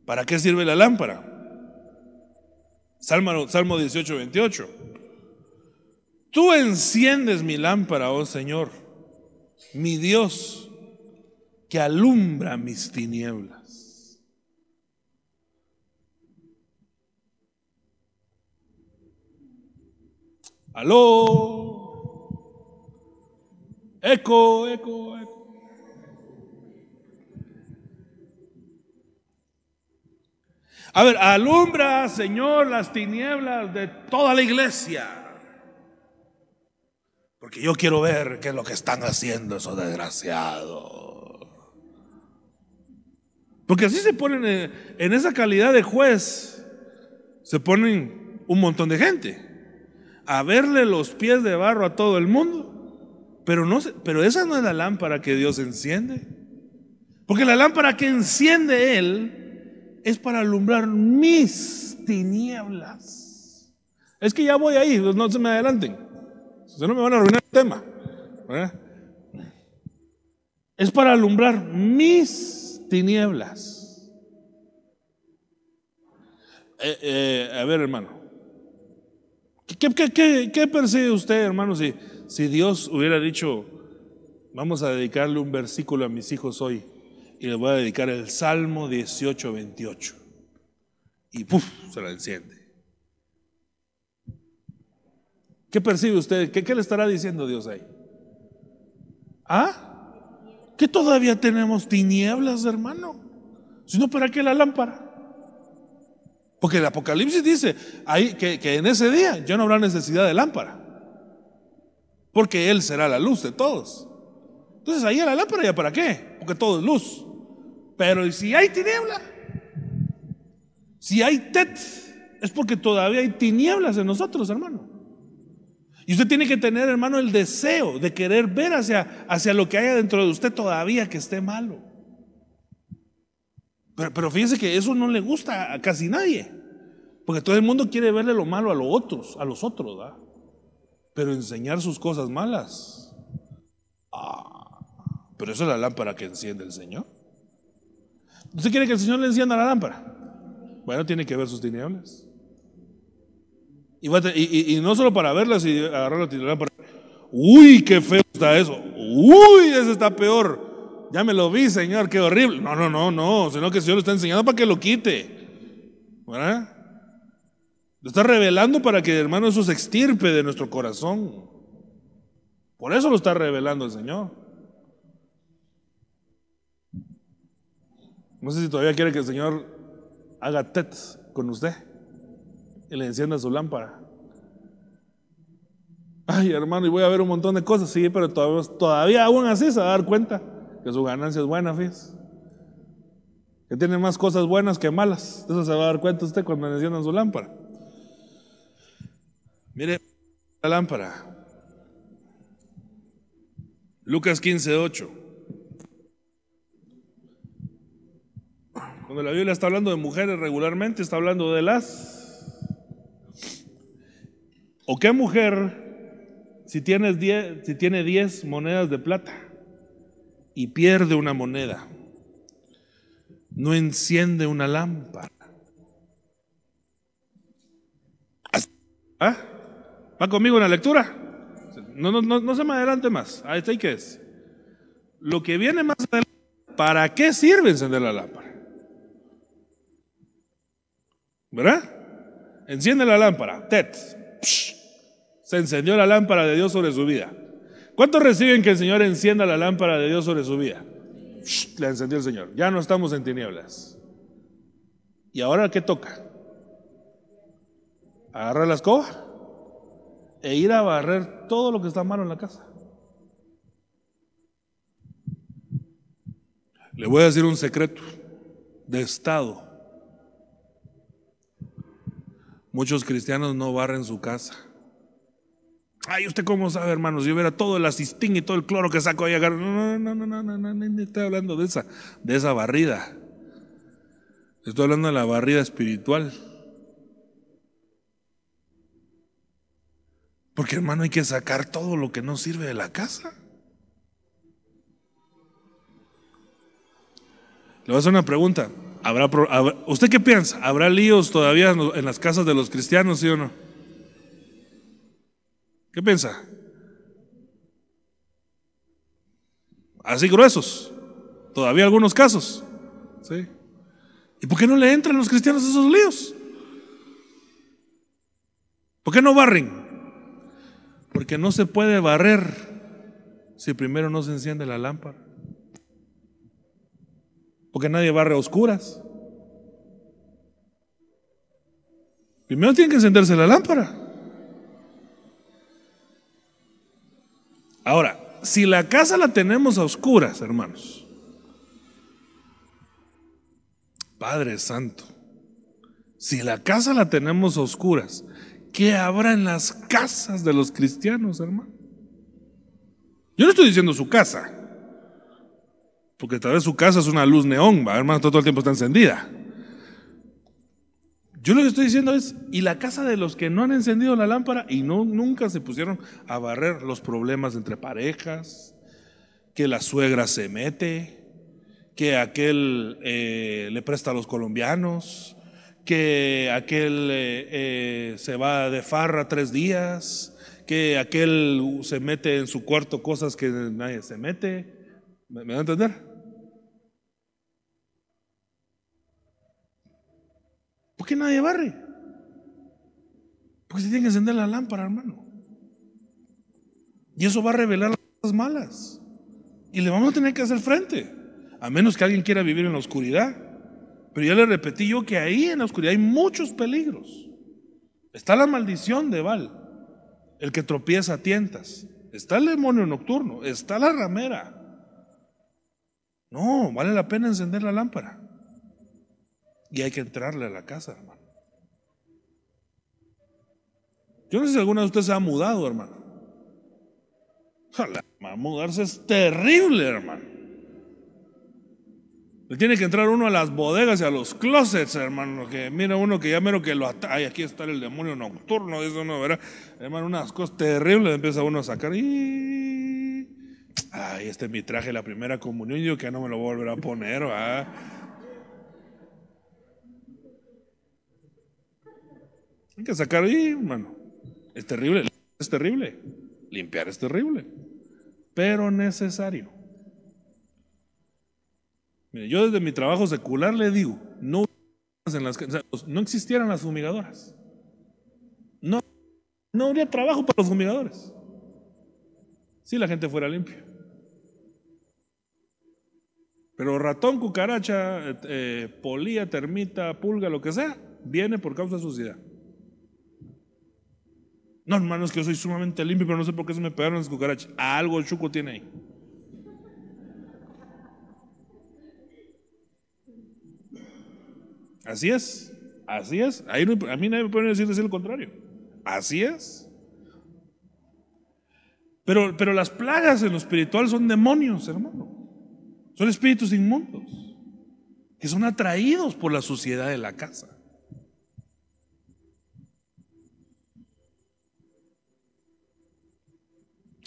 ¿Para qué sirve la lámpara? Salmo, Salmo 18, 28. Tú enciendes mi lámpara, oh Señor, mi Dios, que alumbra mis tinieblas. Aló. Eco, eco, eco. A ver, alumbra, Señor, las tinieblas de toda la iglesia. Porque yo quiero ver qué es lo que están haciendo esos desgraciados. Porque así se ponen en esa calidad de juez, se ponen un montón de gente a verle los pies de barro a todo el mundo. Pero, no, pero esa no es la lámpara que Dios enciende. Porque la lámpara que enciende Él es para alumbrar mis tinieblas. Es que ya voy ahí, no se me adelanten. Si no me van a arruinar el tema. Es para alumbrar mis tinieblas. Eh, eh, a ver, hermano. ¿Qué, percibe usted, hermano, si, Dios hubiera dicho, vamos a dedicarle un versículo a mis hijos hoy? y le voy a dedicar el Salmo 18, 28. Y ¡puf! se la enciende. ¿Qué percibe usted? ¿Qué, ¿Qué, le estará diciendo Dios ahí? ¿Ah? ¿Que todavía tenemos tinieblas, hermano? Si no, ¿para qué la lámpara? Porque el Apocalipsis dice que, en ese día ya no habrá necesidad de lámpara. Porque Él será la luz de todos. Entonces ahí la lámpara ya para qué? Porque todo es luz. Pero si hay tiniebla, si hay tet, es porque todavía hay tinieblas en nosotros, hermano. Y usted tiene que tener, hermano, el deseo de querer ver hacia, hacia lo que haya dentro de usted todavía que esté malo. Pero, pero fíjese que eso no le gusta a casi nadie. Porque todo el mundo quiere verle lo malo a los otros, a los otros, ¿verdad? Pero enseñar sus cosas malas. Ah, pero eso es la lámpara que enciende el Señor. ¿Usted quiere que el Señor le encienda la lámpara? Bueno, tiene que ver sus tinieblas. Y, no solo para verlas y agarrar la lámpara. Uy, qué feo está eso. Uy, ese está peor. Ya me lo vi, Señor, qué horrible. No, no, no, no. Sino que el Señor lo está enseñando para que lo quite. ¿Verdad? Lo está revelando para que, hermano, eso se extirpe de nuestro corazón. Por eso lo está revelando el Señor. No sé si todavía quiere que el Señor haga tet con usted y le encienda su lámpara. Ay, hermano, y voy a ver un montón de cosas, sí, pero todavía, aún así se va a dar cuenta que su ganancia es buena, fíjese. Que tiene más cosas buenas que malas. Eso se va a dar cuenta usted cuando enciendan su lámpara. Mire la lámpara. Lucas 15, 8. la Biblia está hablando de mujeres regularmente, está hablando de las. ¿O qué mujer, si, tienes diez, si tiene 10 monedas de plata y pierde una moneda, no enciende una lámpara? ¿Ah? ¿Va conmigo en la lectura? No, no, no, no se me adelante más. Ahí está, ¿y qué es? Lo que viene más adelante, ¿para qué sirve encender la lámpara? ¿Verdad? Enciende la lámpara. Tet. Se encendió la lámpara de Dios sobre su vida. ¿Cuántos reciben que el Señor encienda la lámpara de Dios sobre su vida? La encendió el Señor. Ya no estamos en tinieblas. ¿Y ahora qué toca? Agarrar la escoba e ir a barrer todo lo que está malo en la casa. Le voy a decir un secreto de Estado. Muchos cristianos no barren su casa. Ay, ¿usted cómo sabe, hermanos? Yo verá todo el asistín y todo el cloro que saco ahí. No, no, no, no, no, no, no, no, estoy hablando de esa, de esa barrida. Estoy hablando de la barrida espiritual. Porque, hermano, hay que sacar todo lo que no sirve de la casa. Le voy a hacer una pregunta. ¿Habrá, ¿Usted qué piensa? ¿Habrá líos todavía en las casas de los cristianos, sí o no? ¿Qué piensa? Así gruesos. Todavía algunos casos. ¿Sí? ¿Y por qué no le entran los cristianos a esos líos? ¿Por qué no barren? Porque no se puede barrer si primero no se enciende la lámpara. Porque nadie barre a oscuras. Primero tiene que encenderse la lámpara. Ahora, si la casa la tenemos a oscuras, hermanos, Padre Santo, si la casa la tenemos a oscuras, ¿qué habrá en las casas de los cristianos, hermano? Yo no estoy diciendo su casa, porque tal vez su casa es una luz neón, hermano, todo el tiempo está encendida. Yo lo que estoy diciendo es, y la casa de los que no han encendido la lámpara y no, nunca se pusieron a barrer los problemas entre parejas, que la suegra se mete, que aquel eh, le presta a los colombianos, que aquel eh, eh, se va de farra tres días, que aquel se mete en su cuarto cosas que nadie se mete. ¿Me, me a entender? ¿Por qué nadie barre? Porque se tiene que encender la lámpara, hermano. Y eso va a revelar las cosas malas. Y le vamos a tener que hacer frente. A menos que alguien quiera vivir en la oscuridad. Pero ya le repetí yo que ahí en la oscuridad hay muchos peligros. Está la maldición de Val, el que tropieza a tientas. Está el demonio nocturno. Está la ramera. No, vale la pena encender la lámpara. Y hay que entrarle a la casa, hermano. Yo no sé si alguna de ustedes se ha mudado, hermano. Ojalá, mudarse es terrible, hermano. Le tiene que entrar uno a las bodegas y a los closets, hermano. Que mira uno que ya mero que lo Ay, aquí está el demonio nocturno, eso no, ¿verdad? Hermano, unas cosas terribles empieza uno a sacar. Ay, este es mi traje, la primera comunión. Yo que no me lo voy a volver a poner, ¿verdad? Hay que sacar ahí, hermano. Es terrible, es terrible. Limpiar es terrible, pero necesario. Yo desde mi trabajo secular le digo, no existieran las fumigadoras. No, no habría trabajo para los fumigadores. Si la gente fuera limpia. Pero ratón, cucaracha, eh, eh, polía, termita, pulga, lo que sea, viene por causa de suciedad. No, hermano, es que yo soy sumamente limpio, pero no sé por qué se me pegaron las cucarachas. Algo el chuco tiene ahí. Así es, así es. A mí nadie me puede decir, decir lo contrario. Así es. Pero, pero las plagas en lo espiritual son demonios, hermano. Son espíritus inmundos. que son atraídos por la suciedad de la casa.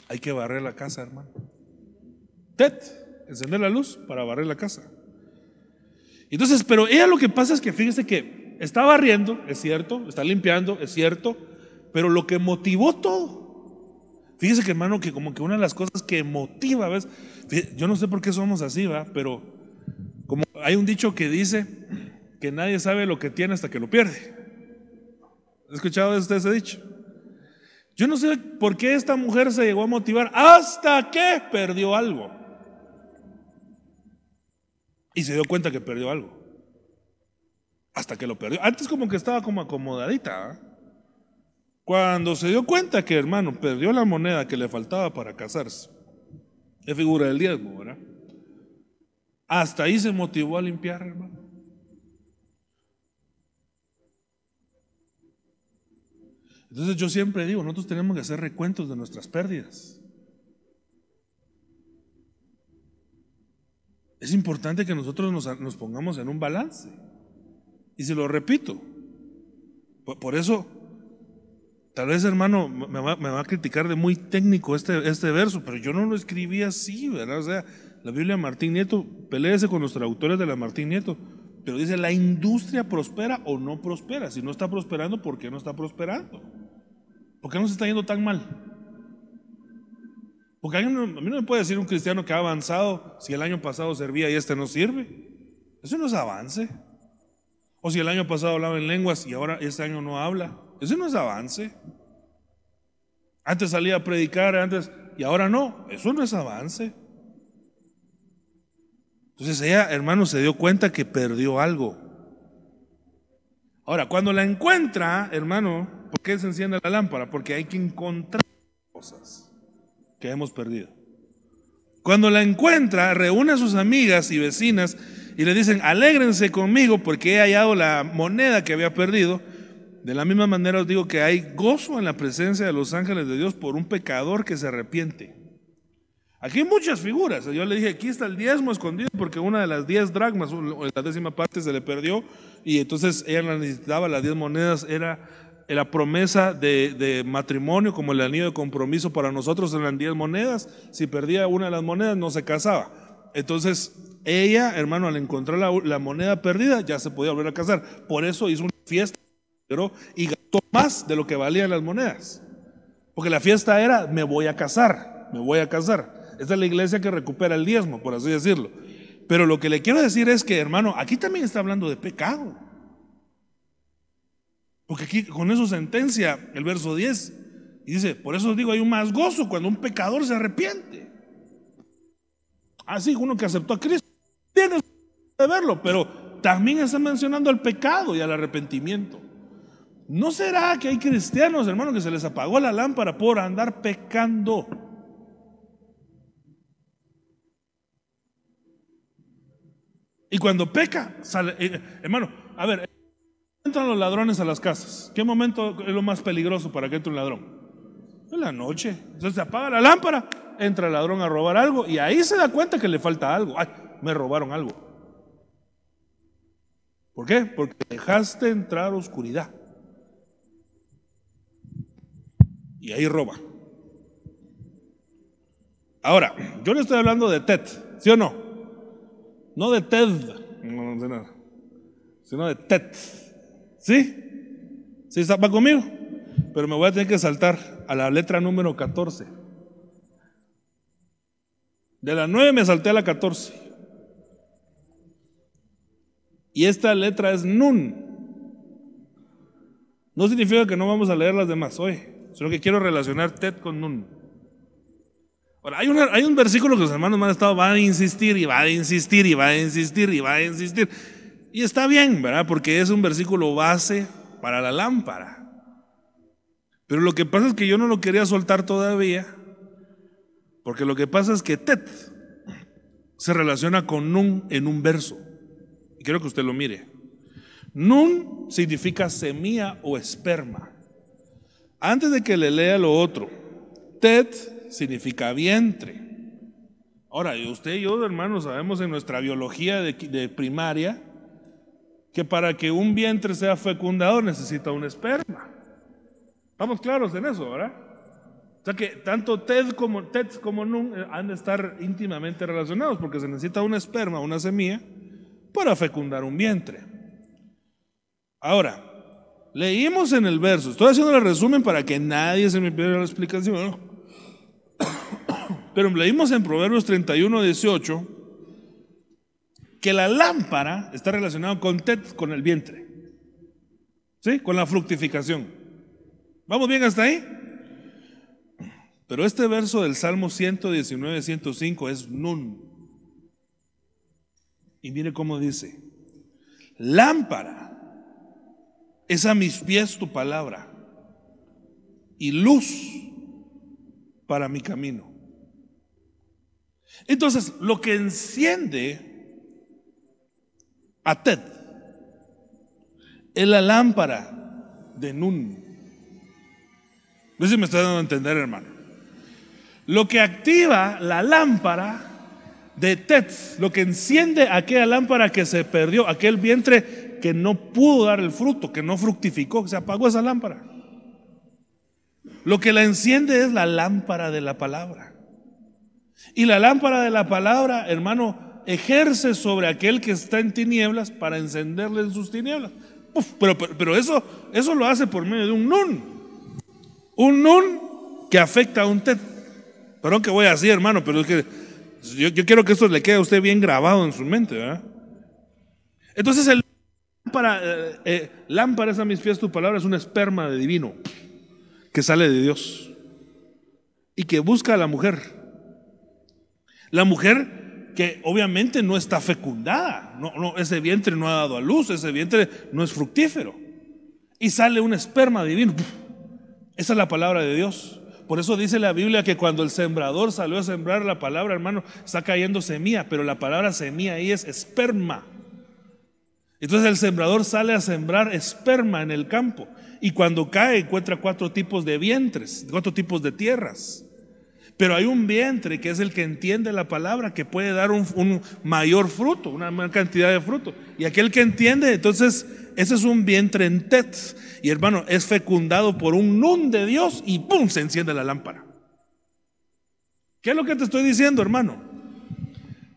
Hay que barrer la casa, hermano. Ted, encender la luz para barrer la casa. Entonces, pero ella lo que pasa es que fíjese que está barriendo, es cierto, está limpiando, es cierto, pero lo que motivó todo, fíjese que hermano, que como que una de las cosas que motiva, ¿ves? Yo no sé por qué somos así, va, pero como hay un dicho que dice que nadie sabe lo que tiene hasta que lo pierde. ¿Ha escuchado usted ese dicho? Yo no sé por qué esta mujer se llegó a motivar hasta que perdió algo. Y se dio cuenta que perdió algo. Hasta que lo perdió. Antes como que estaba como acomodadita. ¿ah? Cuando se dio cuenta que hermano perdió la moneda que le faltaba para casarse. Es figura del diezmo, ¿verdad? Hasta ahí se motivó a limpiar, hermano. Entonces yo siempre digo, nosotros tenemos que hacer recuentos de nuestras pérdidas. Es importante que nosotros nos, pongamos en un balance. Y se lo repito, por, eso, tal vez hermano me va, a criticar de muy técnico este, este verso, pero yo no lo escribí así, ¿verdad? O sea, la Biblia Martín Nieto, peleese con los traductores de la Martín Nieto, pero dice, la industria prospera o no prospera. Si no está prosperando, ¿por qué no está prosperando? ¿Por qué no se está yendo tan mal? Porque a mí, no, me puede decir un cristiano que ha avanzado si el año pasado servía y este no sirve. Eso no es avance. O si el año pasado hablaba en lenguas y ahora este año no habla. Eso no es avance. Antes salía a predicar, antes y ahora no. Eso no es avance. Entonces ella, hermano, se dio cuenta que perdió algo. Ahora, cuando la encuentra, hermano, ¿por qué se enciende la lámpara? Porque hay que encontrar cosas que hemos perdido. Cuando la encuentra, reúne a sus amigas y vecinas y le dicen, alégrense conmigo porque he hallado la moneda que había perdido. De la misma manera os digo que hay gozo en la presencia de los ángeles de Dios por un pecador que se arrepiente. Aquí hay muchas figuras. Yo le dije, aquí está el diezmo escondido porque una de las diez dragmas, la décima parte se le perdió y entonces ella necesitaba, las diez monedas era la promesa de, matrimonio como el anillo de compromiso para nosotros eran 10 monedas. Si perdía una de las monedas no se casaba. Entonces ella, hermano, al encontrar la, moneda perdida ya se podía volver a casar. Por eso hizo una fiesta y gastó más de lo que valían las monedas. Porque la fiesta era, me voy a casar, me voy a casar. Esta es la iglesia que recupera el diezmo, por así decirlo. Pero lo que le quiero decir es que, hermano, aquí también está hablando de pecado. Porque aquí con eso sentencia el verso 10. Y dice, por eso digo, hay un más gozo cuando un pecador se arrepiente. Así, uno que aceptó a Cristo. Tiene de verlo, pero también está mencionando el pecado y al arrepentimiento. ¿No será que hay cristianos, hermanos, que se les apagó la lámpara por andar pecando? Y cuando peca, sale, eh, hermano, a ver, Entran los ladrones a las casas. ¿Qué momento es lo más peligroso para que entre un ladrón? En la noche. Entonces se apaga la lámpara, entra el ladrón a robar algo y ahí se da cuenta que le falta algo. Ay, me robaron algo. ¿Por qué? Porque dejaste entrar oscuridad. Y ahí roba. Ahora, yo le estoy hablando de Ted, ¿sí o no? No de Ted, no, no nada, sino de Ted. ¿Sí? ¿Sí está conmigo? Pero me voy a tener que saltar a la letra número 14. De la 9 me salté a la 14. Y esta letra es Nun. No significa que no vamos a leer las demás hoy, sino que quiero relacionar Ted con Nun. Ahora, hay, hay un versículo que los hermanos me han estado, van a insistir y va a insistir y va a insistir y va a insistir. Y está bien, ¿verdad? Porque es un versículo base para la lámpara. Pero lo que pasa es que yo no lo quería soltar todavía, porque lo que pasa es que Tet se relaciona con Nun en un verso. Y quiero que usted lo mire. Nun significa semilla o esperma. Antes de que le lea lo otro, Tet significa vientre. Ahora, usted y yo, hermanos, sabemos en nuestra biología de, de primaria que para que un vientre sea fecundado necesita un esperma. Estamos claros en eso, ¿verdad? O sea que tanto TED como, TED como NUN eh, han de estar íntimamente relacionados porque se necesita un esperma, una semilla, para fecundar un vientre. Ahora, leímos en el verso, estoy haciendo el resumen para que nadie se me pierda la explicación. Pero leímos en Proverbios 31, 18 que la lámpara está relacionada con con el vientre, ¿sí? Con la fructificación. ¿Vamos bien hasta ahí? Pero este verso del Salmo 119, 105 es nun. Y mire cómo dice, lámpara es a mis pies tu palabra y luz para mi camino. Entonces, lo que enciende a Ted es la lámpara de Nun. No sé si me está dando a entender, hermano. Lo que activa la lámpara de Ted, lo que enciende aquella lámpara que se perdió, aquel vientre que no pudo dar el fruto, que no fructificó, se apagó esa lámpara. Lo que la enciende es la lámpara de la palabra. Y la lámpara de la palabra, hermano, ejerce sobre aquel que está en tinieblas para encenderle en sus tinieblas. pero, pero, eso, eso lo hace por medio de un nun. Un nun que afecta a un tet. Perdón que voy así, hermano, pero es que yo, quiero que esto le quede a usted bien grabado en su mente. ¿verdad? Entonces, el lámpara, eh, eh, lámpara es a mis pies tu palabra, es un esperma de divino que sale de Dios y que busca a la mujer la mujer que obviamente no está fecundada, no, ese vientre no ha dado a luz, ese vientre no es fructífero. Y sale un esperma divino. Esa es la palabra de Dios. Por eso dice la Biblia que cuando el sembrador salió a sembrar la palabra, hermano, está cayendo semilla, pero la palabra semilla ahí es esperma. Entonces el sembrador sale a sembrar esperma en el campo y cuando cae encuentra cuatro tipos de vientres, cuatro tipos de tierras. Pero hay un vientre que es el que entiende la palabra, que puede dar un, mayor fruto, una mayor cantidad de fruto. Y aquel que entiende, entonces, ese es un vientre en tet. Y hermano, es fecundado por un nun de Dios y ¡pum! se enciende la lámpara. ¿Qué es lo que te estoy diciendo, hermano?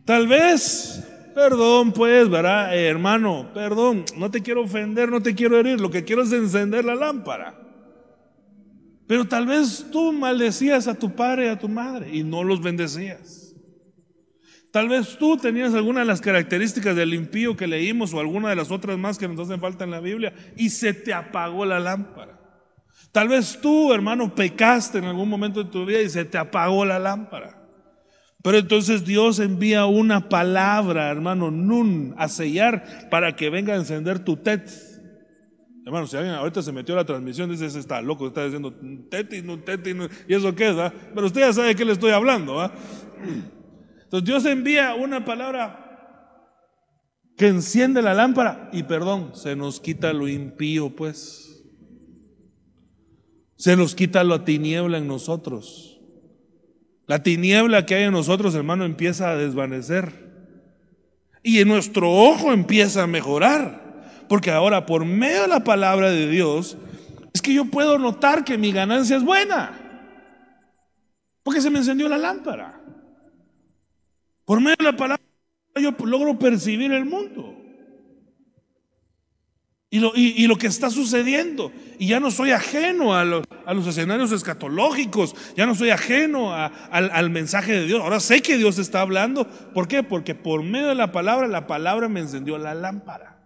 Tal vez, perdón, pues, ¿verdad? Eh, hermano, perdón, no te quiero ofender, no te quiero herir, lo que quiero es encender la lámpara. Pero tal vez tú maldecías a tu padre y a tu madre y no los bendecías. Tal vez tú tenías alguna de las características del impío que leímos o alguna de las otras más que nos hacen falta en la Biblia y se te apagó la lámpara. Tal vez tú, hermano, pecaste en algún momento de tu vida y se te apagó la lámpara. Pero entonces Dios envía una palabra, hermano, nun, a sellar para que venga a encender tu tet Hermano, si alguien ahorita se metió a la transmisión, dice, ese está loco, está diciendo teti, no teti, y eso qué es, Pero usted ya sabe de qué le estoy hablando, Entonces Dios envía una palabra que enciende la lámpara y perdón, se nos quita lo impío, pues. Se nos quita la tiniebla en nosotros. La tiniebla que hay en nosotros, hermano, empieza a desvanecer. Y en nuestro ojo empieza a mejorar. Porque ahora por medio de la palabra de Dios es que yo puedo notar que mi ganancia es buena. Porque se me encendió la lámpara. Por medio de la palabra yo logro percibir el mundo. Y lo, y, lo, que está sucediendo. Y ya no soy ajeno a los, a los escenarios escatológicos, ya no soy ajeno al, al, mensaje de Dios. Ahora sé que Dios está hablando. ¿Por qué? Porque por medio de la palabra, la palabra me encendió la lámpara.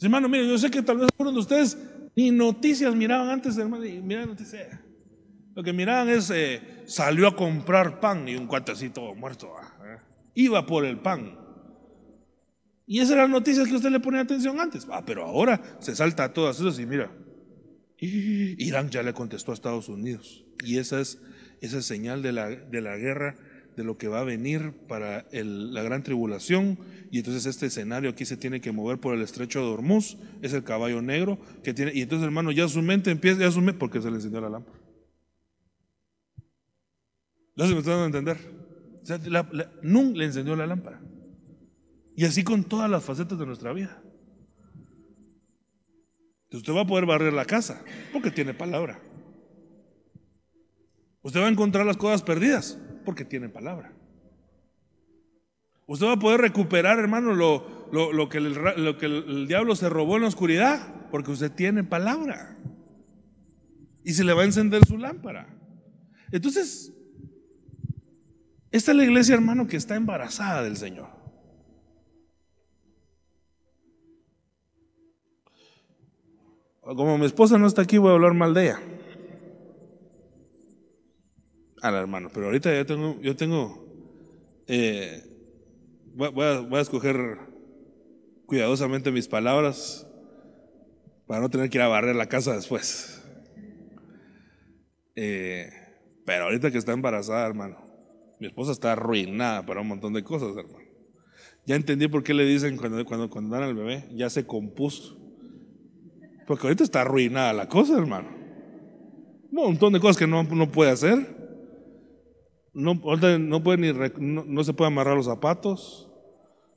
Hermano, mire, yo sé que tal vez algunos de ustedes ni noticias miraban antes, hermano, y miraban noticias. Lo que miraban es, eh, salió a comprar pan y un cuatecito muerto. Ah, eh. Iba por el pan. Y esas eran noticias que usted le ponía atención antes. Ah, pero ahora se salta a todas esas y mira, Irán ya le contestó a Estados Unidos. Y esa es esa señal de la, de la guerra de lo que va a venir para la gran tribulación. Y entonces este escenario aquí se tiene que mover por el estrecho de Hormuz, es el caballo negro que tiene. Y entonces, hermano, ya su mente empieza, ya su mente, porque se le encendió la lámpara. No se me está dando a entender. O Nun le encendió la lámpara. Y así con todas las facetas de nuestra vida. Usted va a poder barrer la casa porque tiene palabra. Usted va a encontrar las cosas perdidas porque tiene palabra. Usted va a poder recuperar, hermano, lo, lo- que, el, lo que el diablo se robó en la oscuridad porque usted tiene palabra. Y se le va a encender su lámpara. Entonces, esta es la iglesia, hermano, que está embarazada del Señor. Como mi esposa no está aquí, voy a hablar mal de ella. A la hermano, pero ahorita yo tengo, yo tengo, eh, voy, a, escoger cuidadosamente mis palabras para no tener que ir a barrer la casa después. Eh, pero ahorita que está embarazada, hermano, mi esposa está arruinada para un montón de cosas, hermano. Ya entendí por qué le dicen cuando, cuando, cuando dan al bebé, ya se compuso. Porque ahorita está arruinada la cosa, hermano. Un montón de cosas que no, no puede hacer. No, no, puede ni no, no se puede amarrar los zapatos.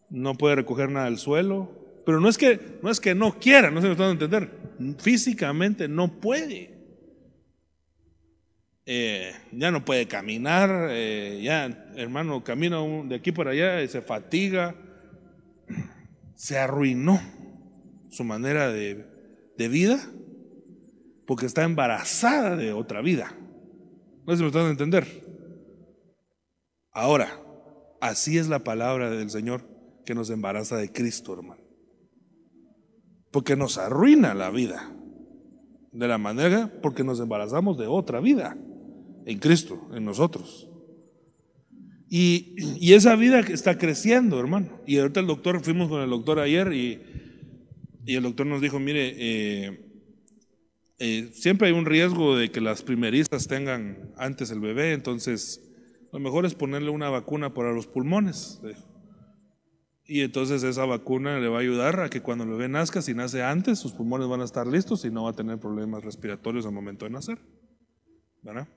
No puede recoger nada del suelo. Pero no es que no, es que no quiera, no se me está dando a entender. Físicamente no puede. Eh, ya no puede caminar, eh, ya hermano camina de aquí para allá y se fatiga, se arruinó su manera de, de vida porque está embarazada de otra vida. No si me están a entender. Ahora, así es la palabra del Señor que nos embaraza de Cristo, hermano. Porque nos arruina la vida. De la manera porque nos embarazamos de otra vida en Cristo, en nosotros. Y, y esa vida está creciendo, hermano. Y ahorita el doctor, fuimos con el doctor ayer y, y el doctor nos dijo, mire, eh, eh, siempre hay un riesgo de que las primerizas tengan antes el bebé, entonces lo mejor es ponerle una vacuna para los pulmones. Y entonces esa vacuna le va a ayudar a que cuando el bebé nazca, si nace antes, sus pulmones van a estar listos y no va a tener problemas respiratorios al momento de nacer. ¿Verdad?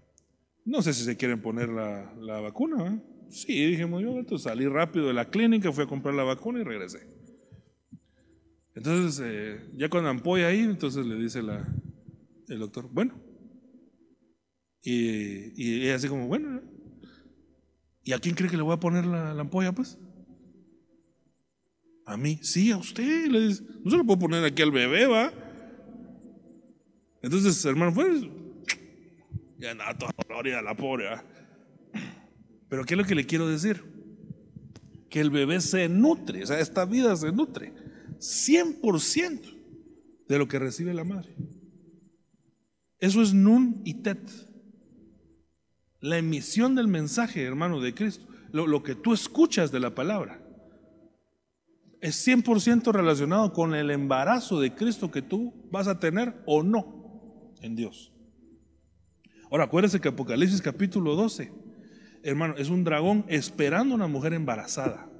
No sé si se quieren poner la, la vacuna. ¿verdad? Sí, dijimos yo, entonces salí rápido de la clínica, fui a comprar la vacuna y regresé. Entonces, eh, ya con la ampolla ahí, entonces le dice la, el doctor, bueno. Y, y ella así como, bueno. ¿Y a quién cree que le voy a poner la, la ampolla, pues? A mí, sí, a usted. Le dice, no se lo puedo poner aquí al bebé, va. Entonces, hermano, pues, ya nada, toda dolorida la pobre, ¿va? Pero ¿qué es lo que le quiero decir? Que el bebé se nutre, o sea, esta vida se nutre 100% de lo que recibe la madre. Eso es nun y tet. La emisión del mensaje, hermano, de Cristo. Lo, lo que tú escuchas de la palabra. Es 100% relacionado con el embarazo de Cristo que tú vas a tener o no en Dios. Ahora, acuérdense que Apocalipsis capítulo 12, hermano, es un dragón esperando a una mujer embarazada.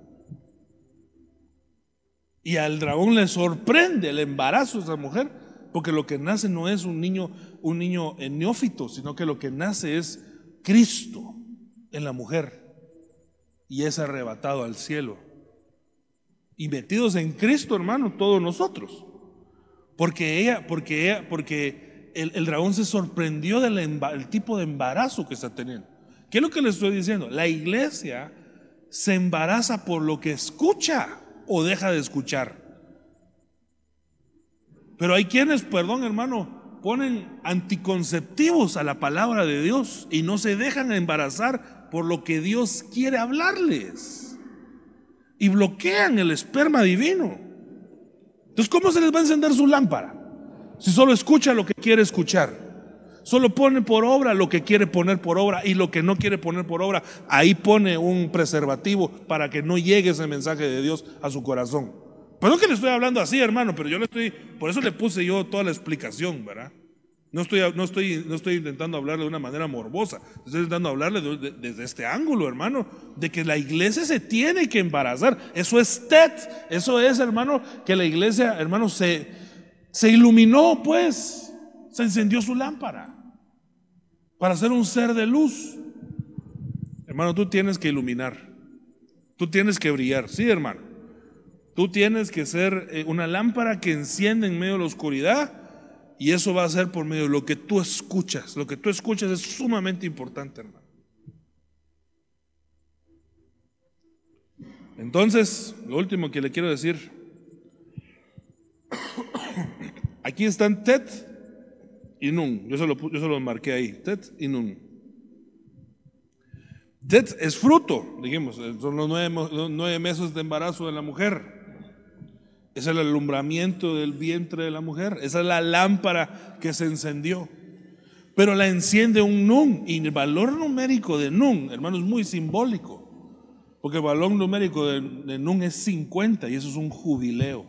Y al dragón le sorprende el embarazo de esa mujer, porque lo que nace no es un niño, un niño neófito, sino que lo que nace es Cristo en la mujer. Y es arrebatado al cielo. Y metidos en Cristo, hermano, todos nosotros. Porque ella, porque ella, porque el, dragón se sorprendió del tipo de embarazo que está teniendo. ¿Qué es lo que le estoy diciendo? La iglesia se embaraza por lo que escucha o deja de escuchar. Pero hay quienes, perdón hermano, ponen anticonceptivos a la palabra de Dios y no se dejan embarazar por lo que Dios quiere hablarles. Y bloquean el esperma divino. Entonces, ¿cómo se les va a encender su lámpara? Si solo escucha lo que quiere escuchar. Solo pone por obra lo que quiere poner por obra y lo que no quiere poner por obra, ahí pone un preservativo para que no llegue ese mensaje de Dios a su corazón. Perdón que le estoy hablando así, hermano, pero yo le estoy, por eso le puse yo toda la explicación, ¿verdad? No estoy, no estoy, no estoy intentando hablarle de una manera morbosa, estoy intentando hablarle de- de- desde este ángulo, hermano, de que la iglesia se tiene que embarazar. Eso es TED, eso es, hermano, que la iglesia, hermano, se, se iluminó, pues, se encendió su lámpara para ser un ser de luz. Hermano, tú tienes que iluminar. Tú tienes que brillar. Sí, hermano. Tú tienes que ser eh, una lámpara que enciende en medio de la oscuridad y eso va a ser por medio de lo que tú escuchas. Lo que tú escuchas es sumamente importante, hermano. Entonces, lo último que le quiero decir, aquí están Tet y Nun. Yo se lo, yo se lo marqué ahí, Tet y Nun. Tet es fruto, dijimos, son los nueve, los nueve meses de embarazo de la mujer. Es el alumbramiento del vientre de la mujer. Esa es la lámpara que se encendió. Pero la enciende un nun. Y el valor numérico de nun, hermano, es muy simbólico. Porque el valor numérico de, nun es 50 y eso es un jubileo.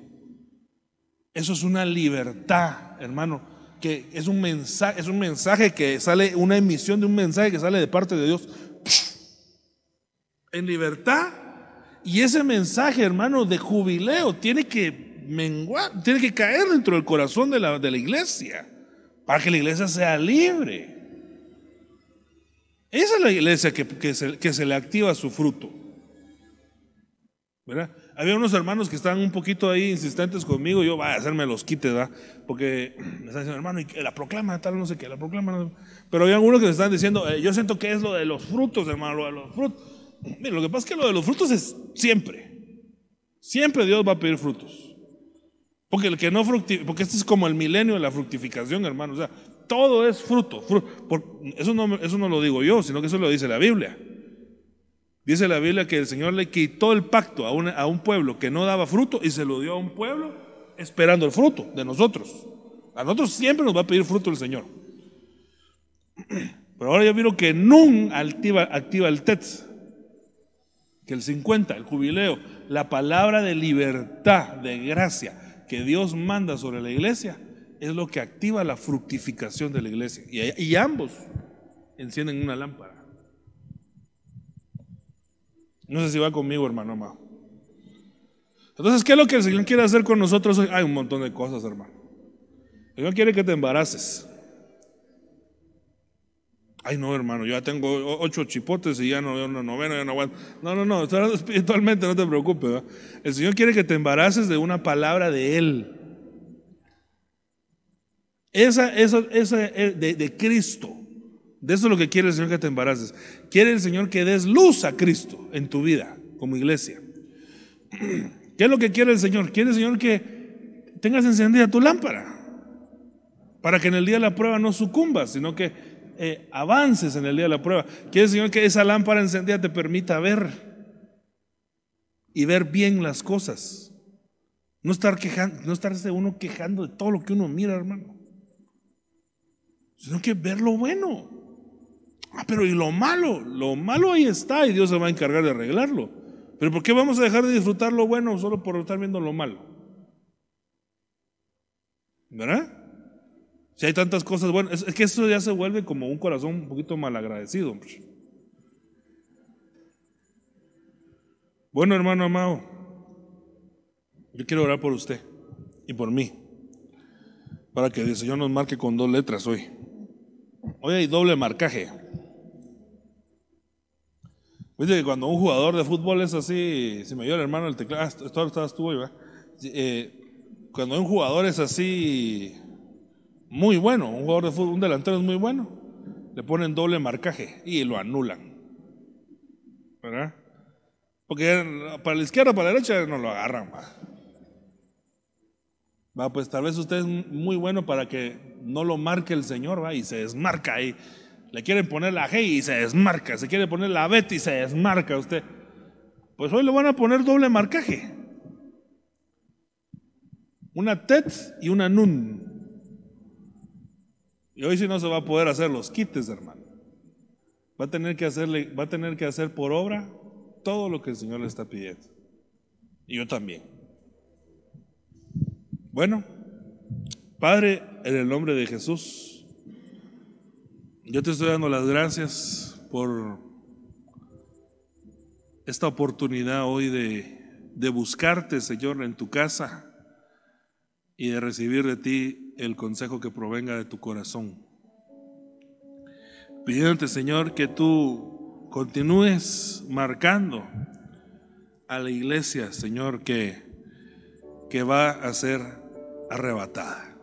Eso es una libertad, hermano. Que es un mensaje, es un mensaje que sale, una emisión de un mensaje que sale de parte de Dios. En libertad y ese mensaje, hermano, de jubileo tiene que menguar, tiene que caer dentro del corazón de la, de la iglesia para que la iglesia sea libre. Esa es la iglesia que, que, se, que se le activa su fruto. ¿verdad? Había unos hermanos que estaban un poquito ahí insistentes conmigo, yo voy a hacerme los quites, ¿verdad? Porque me están diciendo, hermano, y la proclama tal, no sé qué, la proclama. Pero había algunos que me están diciendo, eh, yo siento que es lo de los frutos, hermano, lo de los frutos. Mira, lo que pasa es que lo de los frutos es siempre. Siempre Dios va a pedir frutos. Porque el que no fructifica, porque este es como el milenio de la fructificación, hermano. O sea, todo es fruto. eso, no, eso no lo digo yo, sino que eso lo dice la Biblia. Dice la Biblia que el Señor le quitó el pacto a un, a un pueblo que no daba fruto y se lo dio a un pueblo esperando el fruto de nosotros. A nosotros siempre nos va a pedir fruto el Señor. Pero ahora yo miro que Nun activa, activa el TETS que el 50, el jubileo, la palabra de libertad, de gracia que Dios manda sobre la iglesia, es lo que activa la fructificación de la iglesia. Y, ambos encienden una lámpara. No sé si va conmigo, hermano amado. Entonces, ¿qué es lo que el Señor quiere hacer con nosotros hoy? Hay un montón de cosas, hermano. El Señor quiere que te embaraces. Ay, no, hermano, yo ya tengo ocho chipotes y ya no veo una novena, ya no aguanto. No, no, no, espiritualmente, no te preocupes. El Señor quiere que te embaraces de una palabra de Él. Esa, eso, esa eh, de Cristo. De eso es lo que quiere el Señor que te embaraces. Quiere el Señor que des luz a Cristo en tu vida como iglesia. ¿Qué es lo que quiere el Señor? Quiere el Señor que tengas encendida tu lámpara. Para que en el día de la prueba no sucumbas, sino que eh, avances en el día de la prueba. Quiere Señor que esa lámpara encendida te permita ver y ver bien las cosas. No estar quejando, no estarse uno quejando de todo lo que uno mira, hermano. Sino que ver lo bueno. Ah, pero y lo malo, lo malo ahí está y Dios se va a encargar de arreglarlo. Pero ¿por qué vamos a dejar de disfrutar lo bueno solo por estar viendo lo malo? ¿Verdad? Si hay tantas cosas buenas, es, que eso ya se vuelve como un corazón un poquito malagradecido. Bueno, hermano amado, yo quiero orar por usted y por mí, para que el Señor nos marque con dos letras hoy. Hoy hay doble marcaje. Viste que cuando un jugador de fútbol es así, si me dio el hermano el teclado, ah, esto hoy, eh, cuando un jugador es así muy bueno, un jugador de fútbol, un delantero es muy bueno, le ponen doble marcaje y lo anulan. ¿Verdad? Porque para la izquierda, para la derecha no lo agarran. Va. pues tal vez usted es muy bueno para que no lo marque el Señor, va, y se desmarca ahí. Le quieren poner la G y se desmarca, se quiere poner la B y se desmarca usted. Pues hoy le van a poner doble marcaje. Una TET y una NUN. Y hoy sí no se va a poder hacer los quites, hermano. Va a tener que hacerle, va a tener que hacer por obra todo lo que el Señor le está pidiendo. Y yo también. Bueno, Padre, en el nombre de Jesús, yo te estoy dando las gracias por esta oportunidad hoy de, de buscarte, Señor, en tu casa y de recibir de ti el consejo que provenga de tu corazón. Pidiéndote, Señor, que tú continúes marcando a la iglesia, Señor, que, que va a ser arrebatada.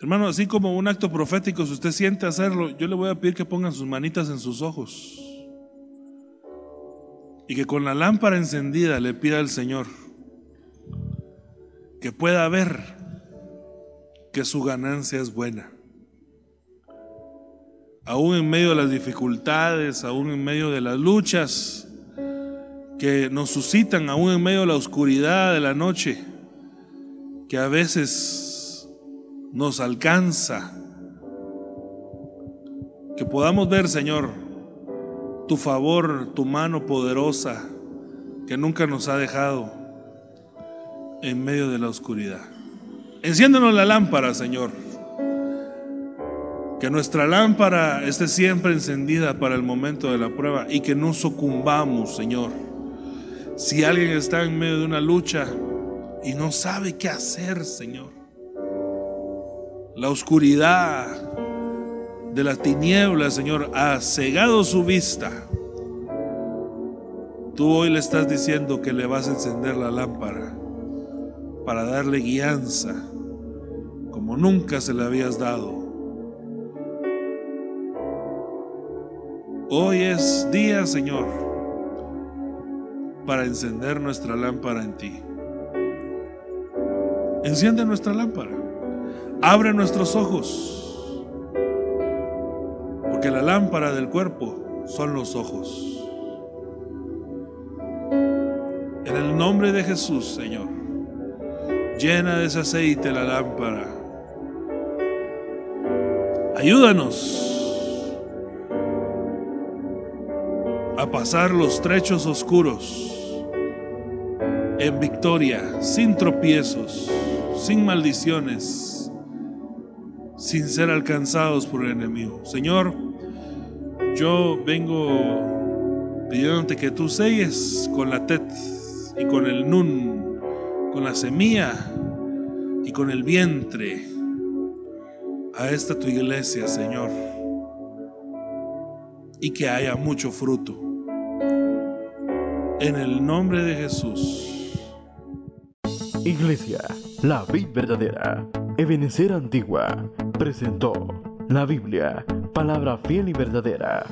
Hermano, así como un acto profético, si usted siente hacerlo, yo le voy a pedir que pongan sus manitas en sus ojos y que con la lámpara encendida le pida al Señor que pueda ver que su ganancia es buena. Aún en medio de las dificultades, aún en medio de las luchas que nos suscitan, aún en medio de la oscuridad de la noche, que a veces nos alcanza. Que podamos ver, Señor, tu favor, tu mano poderosa que nunca nos ha dejado en medio de la oscuridad. Enciéndanos la lámpara, Señor. Que nuestra lámpara esté siempre encendida para el momento de la prueba y que no sucumbamos, Señor. Si alguien está en medio de una lucha y no sabe qué hacer, Señor la oscuridad de las tinieblas, Señor, ha cegado su vista. Tú hoy le estás diciendo que le vas a encender la lámpara para darle guianza como nunca se le habías dado. Hoy es día, Señor, para encender nuestra lámpara en ti. Enciende nuestra lámpara. Abre nuestros ojos, porque la lámpara del cuerpo son los ojos. En el nombre de Jesús, Señor, llena de ese aceite la lámpara. Ayúdanos a pasar los trechos oscuros en victoria, sin tropiezos, sin maldiciones sin ser alcanzados por el enemigo. Señor, yo vengo pidiéndote que tú selles con la tet y con el nun, con la semilla y con el vientre a esta tu iglesia, Señor, y que haya mucho fruto. En el nombre de Jesús. Iglesia, la vida verdadera, Ebenecer Antigua presentó la Biblia, palabra fiel y verdadera